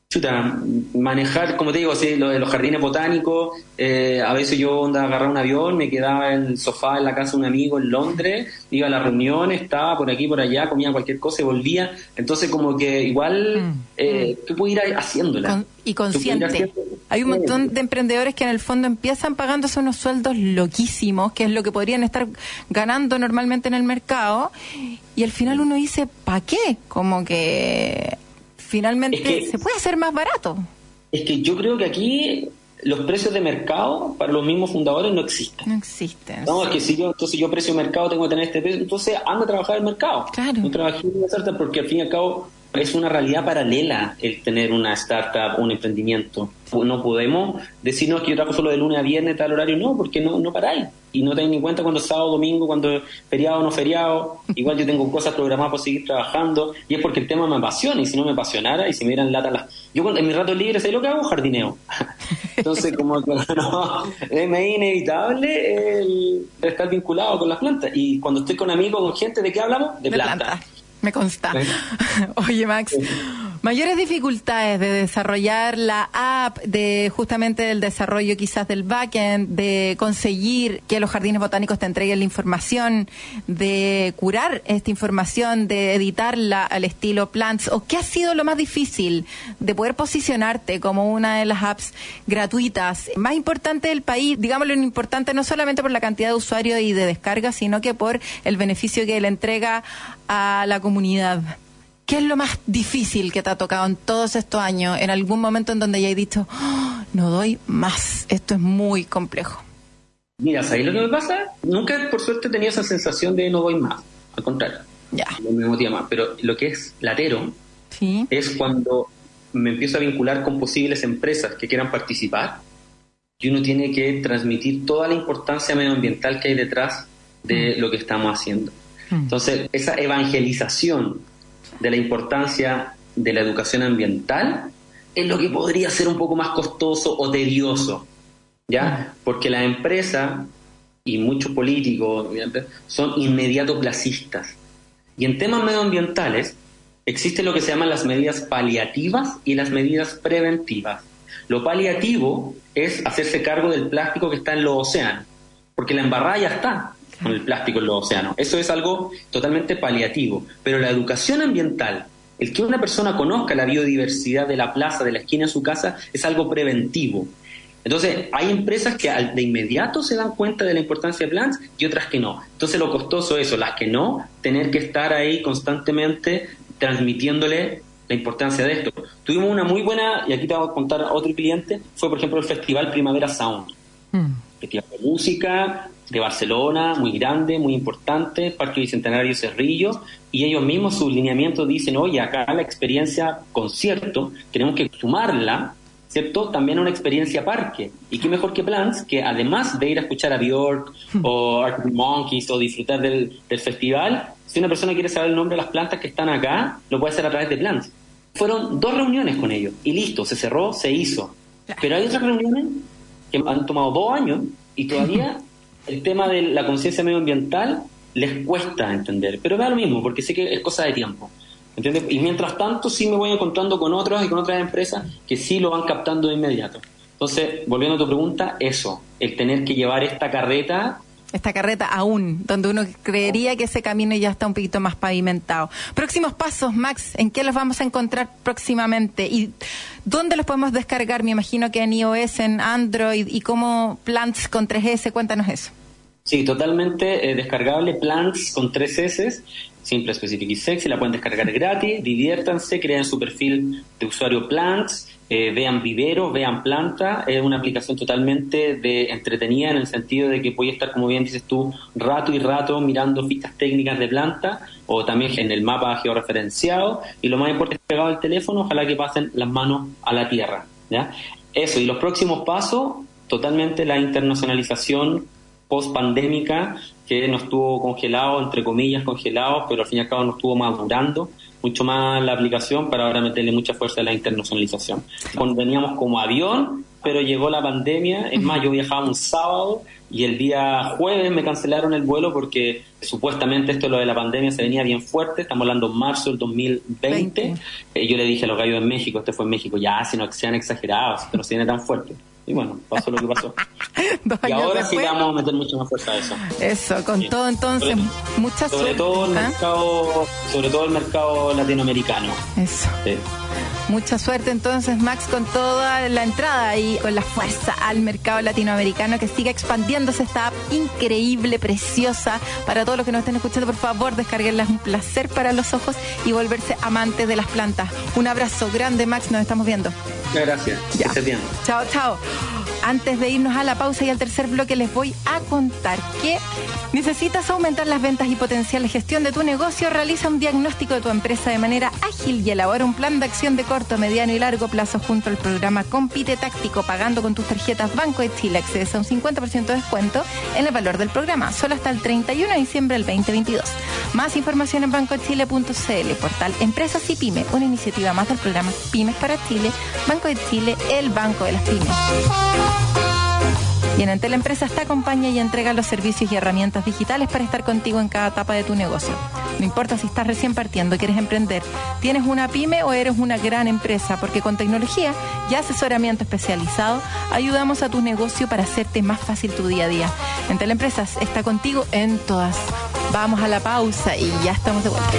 chuta, manejar, como te digo, así, lo de los jardines botánicos, eh, a veces yo onda, agarraba un avión, me quedaba en el sofá en la casa de un amigo en Londres, iba a la reunión, estaba por aquí, por allá, comía cualquier cosa y volvía. Entonces como que igual mm. eh, tú puedes ir haciéndola. y consciente. Hay un montón de emprendedores que en el fondo empiezan pagándose unos sueldos loquísimos, que es lo que podrían estar ganando normalmente en el mercado, y al final uno dice, ¿para qué? Como que finalmente se puede hacer más barato. Es que yo creo que aquí los precios de mercado para los mismos fundadores no existen. No existen. No, es que si yo, entonces yo precio mercado tengo que tener este precio, entonces anda a trabajar el mercado. Claro. No trabajé en porque al fin y al cabo es una realidad paralela el tener una startup, un emprendimiento. No podemos decirnos que yo trabajo solo de lunes a viernes, tal horario, no, porque no, no paráis. Y no tenéis en cuenta cuando es sábado, domingo, cuando es feriado o no feriado. Igual yo tengo cosas programadas para seguir trabajando. Y es porque el tema me apasiona. Y si no me apasionara y si me dieran lata las. Yo en mis ratos libres, ¿sabes lo que hago? Jardineo. Entonces, como no, es inevitable el estar vinculado con las plantas. Y cuando estoy con amigos, con gente, ¿de qué hablamos? De, plantas me consta. Oye, Max, mayores dificultades de desarrollar la app, de justamente del desarrollo quizás del backend, de conseguir que los jardines botánicos te entreguen la información, de curar esta información, de editarla al estilo Plants, o qué ha sido lo más difícil de poder posicionarte como una de las apps gratuitas más importante del país, digámoslo importante no solamente por la cantidad de usuarios y de descargas, sino que por el beneficio que le entrega a la comunidad. ¿Qué es lo más difícil que te ha tocado en todos estos años? En algún momento en donde ya he dicho, oh, no doy más, esto es muy complejo. Mira, ¿sabes lo que me pasa? Nunca, por suerte, he tenido esa sensación de no doy más. Al contrario. Ya. No me motiva más. Pero lo que es latero ¿Sí? es cuando me empiezo a vincular con posibles empresas que quieran participar y uno tiene que transmitir toda la importancia medioambiental que hay detrás de mm. lo que estamos haciendo. Mm. Entonces, esa evangelización de la importancia de la educación ambiental es lo que podría ser un poco más costoso o tedioso, ¿ya? Porque la empresa y muchos políticos son inmediato placistas. Y en temas medioambientales existen lo que se llaman las medidas paliativas y las medidas preventivas. Lo paliativo es hacerse cargo del plástico que está en los océanos, porque la embarrada ya está con el plástico en los océanos. Eso es algo totalmente paliativo. Pero la educación ambiental, el que una persona conozca la biodiversidad de la plaza, de la esquina de su casa, es algo preventivo. Entonces, hay empresas que de inmediato se dan cuenta de la importancia de plants y otras que no. Entonces, lo costoso es eso, las que no, tener que estar ahí constantemente transmitiéndole la importancia de esto. Tuvimos una muy buena, y aquí te voy a contar a otro cliente, fue por ejemplo el Festival Primavera Sound. Mm. Festival de música de Barcelona, muy grande, muy importante, Parque Bicentenario Cerrillo, y ellos mismos sus lineamientos dicen, oye, acá la experiencia concierto, tenemos que sumarla, ¿cierto? También a una experiencia parque. Y qué mejor que Plants, que además de ir a escuchar a Bjork mm. o Arctic Monkeys o disfrutar del, del festival, si una persona quiere saber el nombre de las plantas que están acá, lo puede hacer a través de Plants. Fueron dos reuniones con ellos y listo, se cerró, se hizo. Pero hay otras reuniones que han tomado dos años y todavía el tema de la conciencia medioambiental les cuesta entender. Pero da lo mismo, porque sé que es cosa de tiempo. Y mientras tanto sí me voy encontrando con otros y con otras empresas que sí lo van captando de inmediato. Entonces, volviendo a tu pregunta, eso, el tener que llevar esta carreta esta carreta aún, donde uno creería que ese camino ya está un poquito más pavimentado. Próximos pasos, Max, ¿en qué los vamos a encontrar próximamente? ¿Y dónde los podemos descargar? Me imagino que en iOS, en Android y cómo Plants con 3S, cuéntanos eso. Sí, totalmente eh, descargable Plants con 3 S, simple, específico y sexy, la pueden descargar gratis, diviértanse, creen su perfil de usuario Plants eh, vean vivero, vean planta, es una aplicación totalmente de entretenida en el sentido de que puede estar, como bien dices tú, rato y rato mirando fichas técnicas de planta o también en el mapa georreferenciado y lo más importante es pegado al teléfono, ojalá que pasen las manos a la tierra. ¿ya? Eso, y los próximos pasos, totalmente la internacionalización post pandémica que nos estuvo congelado, entre comillas congelado, pero al fin y al cabo nos estuvo madurando mucho más la aplicación para ahora meterle mucha fuerza a la internacionalización. Veníamos como avión, pero llegó la pandemia. Es más, yo viajaba un sábado y el día jueves me cancelaron el vuelo porque supuestamente esto lo de la pandemia se venía bien fuerte. Estamos hablando en marzo del 2020. Y yo le dije a los gallos en México, este fue en México, ya, si no sean exagerados, si viene tan fuerte. Y bueno, pasó lo que pasó. y ahora sí vamos a meter mucho más fuerza a eso. Eso, con todo entonces, muchas sobre todo el ¿ah? mercado Sobre todo el mercado latinoamericano. Eso. Mucha suerte entonces, Max, con toda la entrada y con la fuerza al mercado latinoamericano que siga expandiéndose esta app increíble, preciosa. Para todos los que nos estén escuchando, por favor, descarguenla. Es un placer para los ojos y volverse amante de las plantas. Un abrazo grande, Max. Nos estamos viendo. Muchas gracias. Ya. Chao, chao. Antes de irnos a la pausa y al tercer bloque les voy a contar que necesitas aumentar las ventas y potenciar la gestión de tu negocio. Realiza un diagnóstico de tu empresa de manera ágil y elabora un plan de acción de corto, mediano y largo plazo junto al programa Compite Táctico pagando con tus tarjetas Banco de Chile. Accedes a un 50% de descuento en el valor del programa, solo hasta el 31 de diciembre del 2022. Más información en bancochile.cl, portal Empresas y Pyme, una iniciativa más del programa Pymes para Chile, Banco de Chile, el banco de las pymes. Y en Entel Empresas te acompaña y entrega los servicios y herramientas digitales para estar contigo en cada etapa de tu negocio. No importa si estás recién partiendo, quieres emprender, tienes una pyme o eres una gran empresa, porque con tecnología y asesoramiento especializado ayudamos a tu negocio para hacerte más fácil tu día a día. Entel Empresas está contigo en todas. Vamos a la pausa y ya estamos de vuelta.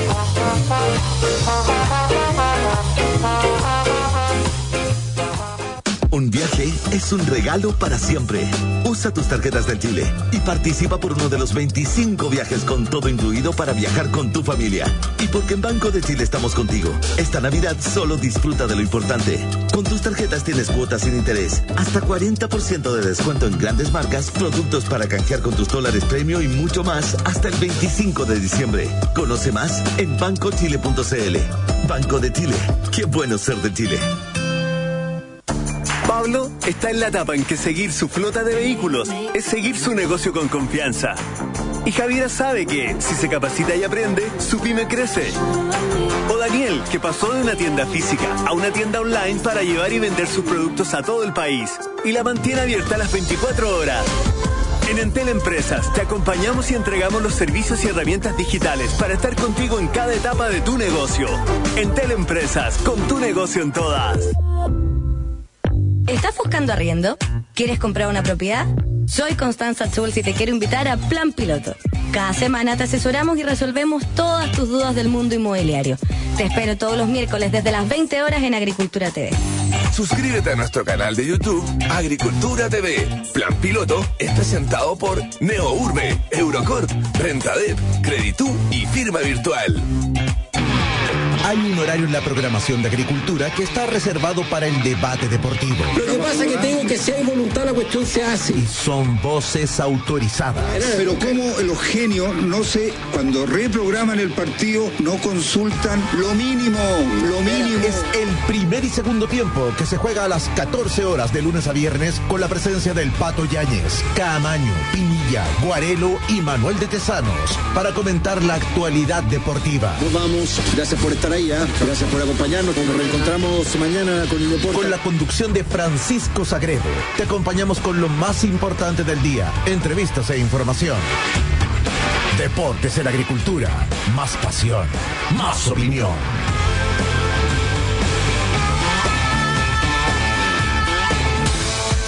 Un viaje es un regalo para siempre. Usa tus tarjetas del Chile y participa por uno de los 25 viajes con todo incluido para viajar con tu familia. Y porque en Banco de Chile estamos contigo, esta Navidad solo disfruta de lo importante. Con tus tarjetas tienes cuotas sin interés, hasta 40% de descuento en grandes marcas, productos para canjear con tus dólares premio y mucho más hasta el 25 de diciembre. Conoce más en bancochile.cl. Banco de Chile. Qué bueno ser de Chile. Pablo está en la etapa en que seguir su flota de vehículos es seguir su negocio con confianza. Y Javiera sabe que, si se capacita y aprende, su pyme crece. O Daniel, que pasó de una tienda física a una tienda online para llevar y vender sus productos a todo el país y la mantiene abierta las 24 horas. En Entel Empresas te acompañamos y entregamos los servicios y herramientas digitales para estar contigo en cada etapa de tu negocio. Entel Empresas, con tu negocio en todas. ¿Estás buscando arriendo? ¿Quieres comprar una propiedad? Soy Constanza Schulz y te quiero invitar a Plan Piloto. Cada semana te asesoramos y resolvemos todas tus dudas del mundo inmobiliario. Te espero todos los miércoles desde las 20 horas en Agricultura TV. Suscríbete a nuestro canal de YouTube Agricultura TV. Plan Piloto es presentado por Neourbe, Eurocorp, Rentadep, Creditú y Firma Virtual. Hay un horario en la programación de agricultura que está reservado para el debate deportivo. Lo que pasa es que tengo que si hay voluntad la cuestión se hace. Y son voces autorizadas. Pero cómo los genios no se, cuando reprograman el partido, no consultan lo mínimo, lo mínimo. Es el primer y segundo tiempo que se juega a las 14 horas de lunes a viernes con la presencia del Pato Yáñez, Camaño, Pinilla, Guarelo y Manuel de Tesanos para comentar la actualidad deportiva. Nos vamos, gracias por estar ahí. Gracias por acompañarnos. Nos reencontramos mañana con el deporte. Con la conducción de Francisco Sagredo. Te acompañamos con lo más importante del día. Entrevistas e información. Deportes en agricultura. Más pasión. Más opinión.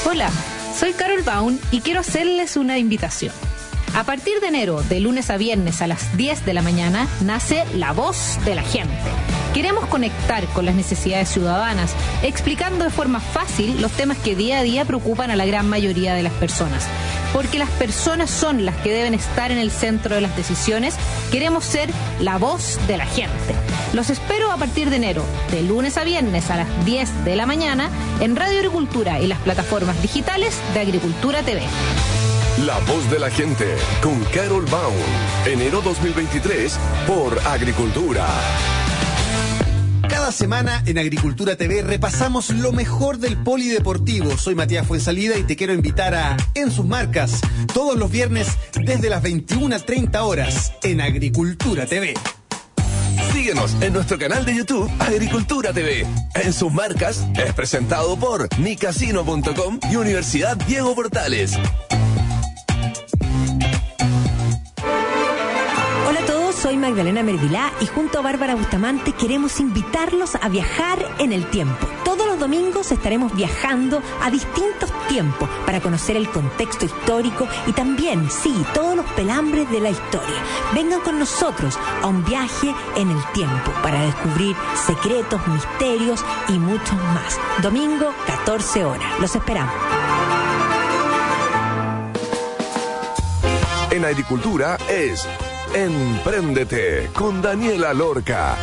Hola, soy Carol Baum y quiero hacerles una invitación. A partir de enero, de lunes a viernes a las 10 de la mañana, nace La Voz de la Gente. Queremos conectar con las necesidades ciudadanas, explicando de forma fácil los temas que día a día preocupan a la gran mayoría de las personas. Porque las personas son las que deben estar en el centro de las decisiones, queremos ser la voz de la gente. Los espero a partir de enero, de lunes a viernes a las 10 de la mañana, en Radio Agricultura y las plataformas digitales de Agricultura TV. La voz de la gente con Carol Baum. Enero 2023 por Agricultura. Cada semana en Agricultura TV repasamos lo mejor del polideportivo. Soy Matías Fuensalida y te quiero invitar a En sus marcas todos los viernes desde las 21.30 horas en Agricultura TV. Síguenos en nuestro canal de YouTube Agricultura TV. En sus marcas es presentado por micasino.com y Universidad Diego Portales. Soy Magdalena Mervilá y junto a Bárbara Bustamante queremos invitarlos a viajar en el tiempo. Todos los domingos estaremos viajando a distintos tiempos para conocer el contexto histórico y también, sí, todos los pelambres de la historia. Vengan con nosotros a un viaje en el tiempo para descubrir secretos, misterios y muchos más. Domingo, 14 horas. Los esperamos. En agricultura es Empréndete con Daniela Lorca.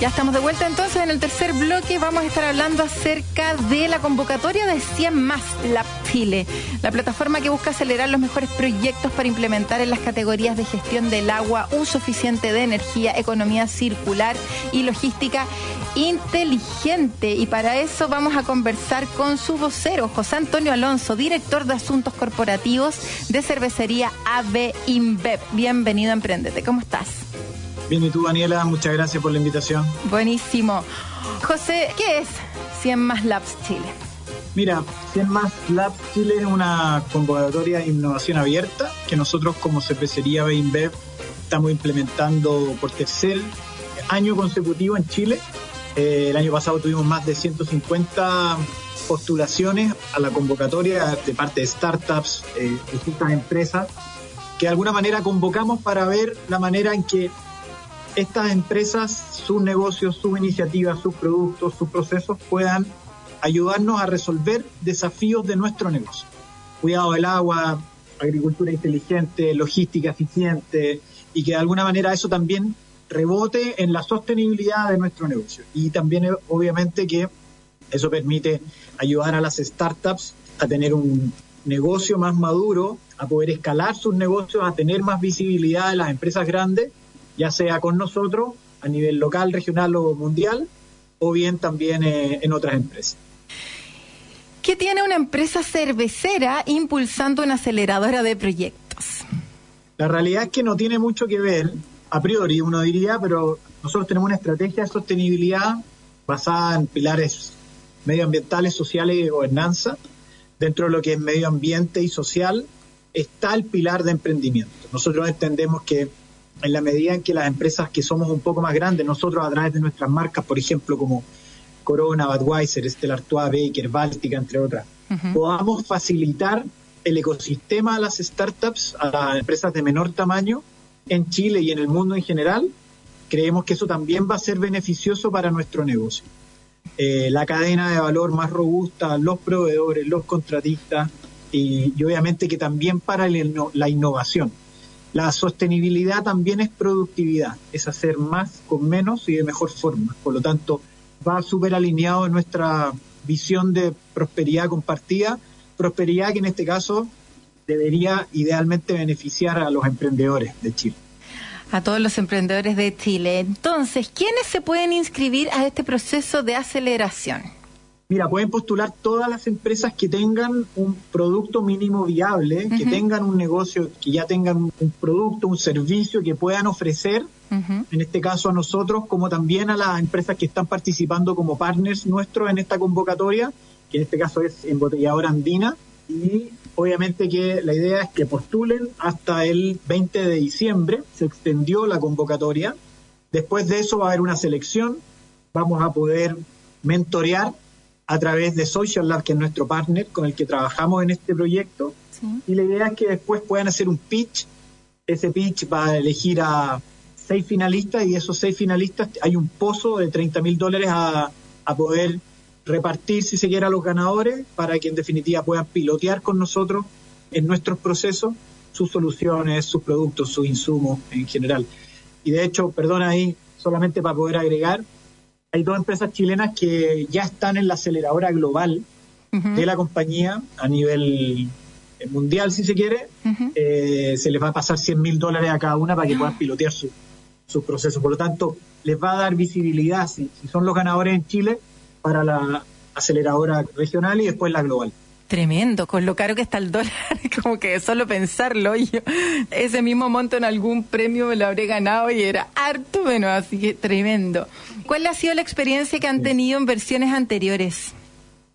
Ya estamos de vuelta entonces en el tercer bloque. Vamos a estar hablando acerca de la convocatoria de 100 más la la plataforma que busca acelerar los mejores proyectos para implementar en las categorías de gestión del agua, uso eficiente de energía, economía circular y logística inteligente. Y para eso vamos a conversar con su vocero, José Antonio Alonso, director de Asuntos Corporativos de Cervecería AB InBev. Bienvenido a Emprendete. ¿Cómo estás? Bien, y tú, Daniela, muchas gracias por la invitación. Buenísimo. José, ¿qué es 100 más Labs Chile? Mira, 100 más Labs Chile es una convocatoria de innovación abierta que nosotros como cervecería BeinBev estamos implementando por tercer año consecutivo en Chile. Eh, el año pasado tuvimos más de 150 postulaciones a la convocatoria de parte de startups, eh, distintas empresas, que de alguna manera convocamos para ver la manera en que estas empresas, sus negocios, sus iniciativas, sus productos, sus procesos puedan ayudarnos a resolver desafíos de nuestro negocio. Cuidado del agua, agricultura inteligente, logística eficiente y que de alguna manera eso también rebote en la sostenibilidad de nuestro negocio. Y también obviamente que eso permite ayudar a las startups a tener un negocio más maduro, a poder escalar sus negocios, a tener más visibilidad de las empresas grandes ya sea con nosotros a nivel local, regional o mundial, o bien también eh, en otras empresas. ¿Qué tiene una empresa cervecera impulsando una aceleradora de proyectos? La realidad es que no tiene mucho que ver, a priori uno diría, pero nosotros tenemos una estrategia de sostenibilidad basada en pilares medioambientales, sociales y de gobernanza, dentro de lo que es medio ambiente y social, está el pilar de emprendimiento. Nosotros entendemos que en la medida en que las empresas que somos un poco más grandes, nosotros a través de nuestras marcas, por ejemplo, como Corona, Budweiser, Stella Artois, Baker, Báltica, entre otras, podamos facilitar el ecosistema a las startups, a las empresas de menor tamaño en Chile y en el mundo en general, creemos que eso también va a ser beneficioso para nuestro negocio. Eh, la cadena de valor más robusta, los proveedores, los contratistas y, y obviamente que también para el- la innovación. La sostenibilidad también es productividad, es hacer más con menos y de mejor forma. Por lo tanto, va súper alineado en nuestra visión de prosperidad compartida, prosperidad que en este caso debería idealmente beneficiar a los emprendedores de Chile. A todos los emprendedores de Chile. Entonces, ¿quiénes se pueden inscribir a este proceso de aceleración? Mira, pueden postular todas las empresas que tengan un producto mínimo viable, que tengan un negocio, que ya tengan un, un producto, un servicio que puedan ofrecer, en este caso a nosotros, como también a las empresas que están participando como partners nuestros en esta convocatoria, que en este caso es Embotelladora Andina. Y obviamente que la idea es que postulen hasta el 20 de diciembre, se extendió la convocatoria. Después de eso va a haber una selección, vamos a poder mentorear a través de Social Lab, que es nuestro partner con el que trabajamos en este proyecto. Y la idea es que después puedan hacer un pitch. Ese pitch va a elegir a seis finalistas y esos seis finalistas hay un pozo de 30 mil dólares a, a poder repartir, si se quiere, a los ganadores para que en definitiva puedan pilotear con nosotros en nuestros procesos sus soluciones, sus productos, sus insumos en general. Y de hecho, perdona ahí, solamente para poder agregar, hay dos empresas chilenas que ya están en la aceleradora global de la compañía a nivel mundial, si se quiere. Eh, se les va a pasar 100 mil dólares a cada una para que puedan pilotear su- sus procesos. Por lo tanto, les va a dar visibilidad, si, si son los ganadores en Chile, para la aceleradora regional y después la global. Tremendo, con lo caro que está el dólar, como que solo pensarlo, yo ese mismo monto en algún premio me lo habré ganado y era harto bueno, así que tremendo. ¿Cuál ha sido la experiencia que han tenido en versiones anteriores?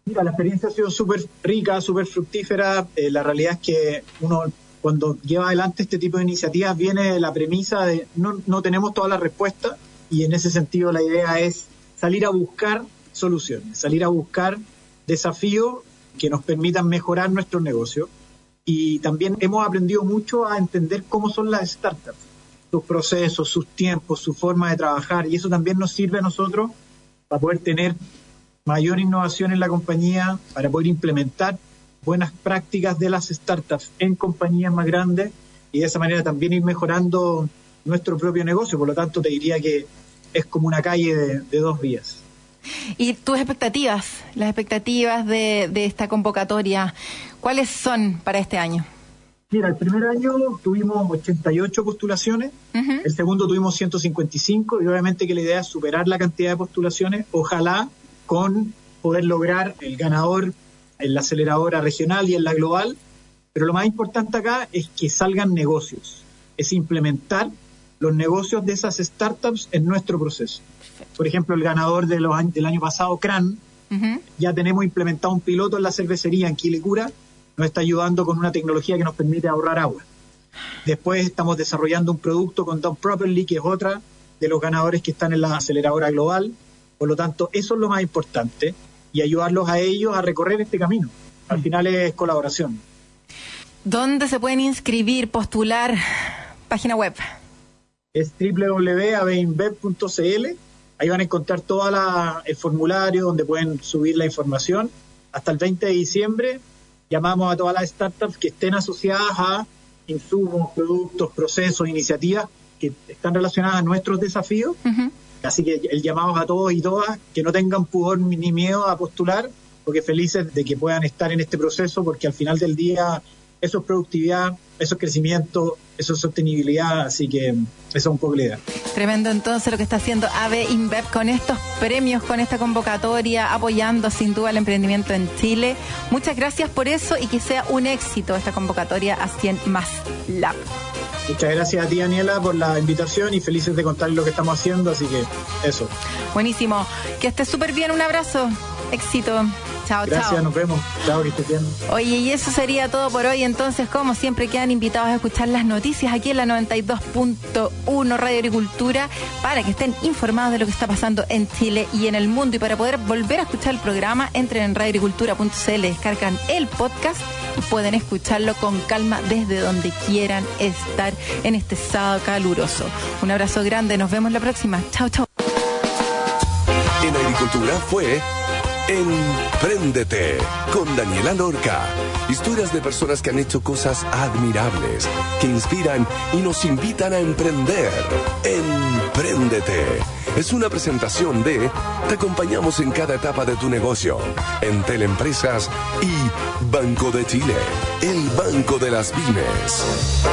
Mira, la experiencia ha sido súper rica, súper fructífera. Eh, la realidad es que uno cuando lleva adelante este tipo de iniciativas viene la premisa de no, no tenemos todas las respuestas y en ese sentido la idea es salir a buscar soluciones, salir a buscar desafíos que nos permitan mejorar nuestro negocio. Y también hemos aprendido mucho a entender cómo son las startups, sus procesos, sus tiempos, su forma de trabajar. Y eso también nos sirve a nosotros para poder tener mayor innovación en la compañía, para poder implementar buenas prácticas de las startups en compañías más grandes y de esa manera también ir mejorando nuestro propio negocio. Por lo tanto, te diría que es como una calle de, de dos vías. ¿Y tus expectativas, las expectativas de, de esta convocatoria, cuáles son para este año? Mira, el primer año tuvimos 88 postulaciones, el segundo tuvimos 155 y obviamente que la idea es superar la cantidad de postulaciones, ojalá con poder lograr el ganador en la aceleradora regional y en la global, pero lo más importante acá es que salgan negocios, es implementar los negocios de esas startups en nuestro proceso. Por ejemplo, el ganador de los años- del año pasado, CRAN, ya tenemos implementado un piloto en la cervecería en Quilicura, nos está ayudando con una tecnología que nos permite ahorrar agua. Después estamos desarrollando un producto con Down Properly, que es otra de los ganadores que están en la aceleradora global. Por lo tanto, eso es lo más importante y ayudarlos a ellos a recorrer este camino. Al final es colaboración. ¿Dónde se pueden inscribir, postular? Página web. es www.aveinbev.cl. Ahí van a encontrar todo el formulario donde pueden subir la información. Hasta el 20 de diciembre llamamos a todas las startups que estén asociadas a insumos, productos, procesos, iniciativas que están relacionadas a nuestros desafíos. Así que el llamado a todos y todas que no tengan pudor ni miedo a postular, porque felices de que puedan estar en este proceso, porque al final del día eso es productividad, eso es crecimiento, eso es sostenibilidad, así que esa es un poco la idea. Tremendo entonces lo que está haciendo AVE InBev con estos premios, con esta convocatoria, apoyando sin duda el emprendimiento en Chile. Muchas gracias por eso y que sea un éxito esta convocatoria a 100 más Lab. Muchas gracias a ti, Daniela, por la invitación y felices de contar lo que estamos haciendo, así que eso. Buenísimo. Que estés súper bien. Un abrazo. Éxito. Chao, Gracias, chao. nos vemos. Chao, que estés bien. Oye, y eso sería todo por hoy. Entonces, como siempre, quedan invitados a escuchar las noticias aquí en la 92.1 Radio Agricultura para que estén informados de lo que está pasando en Chile y en el mundo. Y para poder volver a escuchar el programa, entren en radioagricultura.cl, descargan el podcast y pueden escucharlo con calma desde donde quieran estar en este sábado caluroso. Un abrazo grande, nos vemos la próxima. Chao, chao. En agricultura fue Empréndete con Daniela Lorca. Historias de personas que han hecho cosas admirables, que inspiran y nos invitan a emprender. Empréndete. Es una presentación de Te acompañamos en cada etapa de tu negocio. En Teleempresas y Banco de Chile, el banco de las pymes.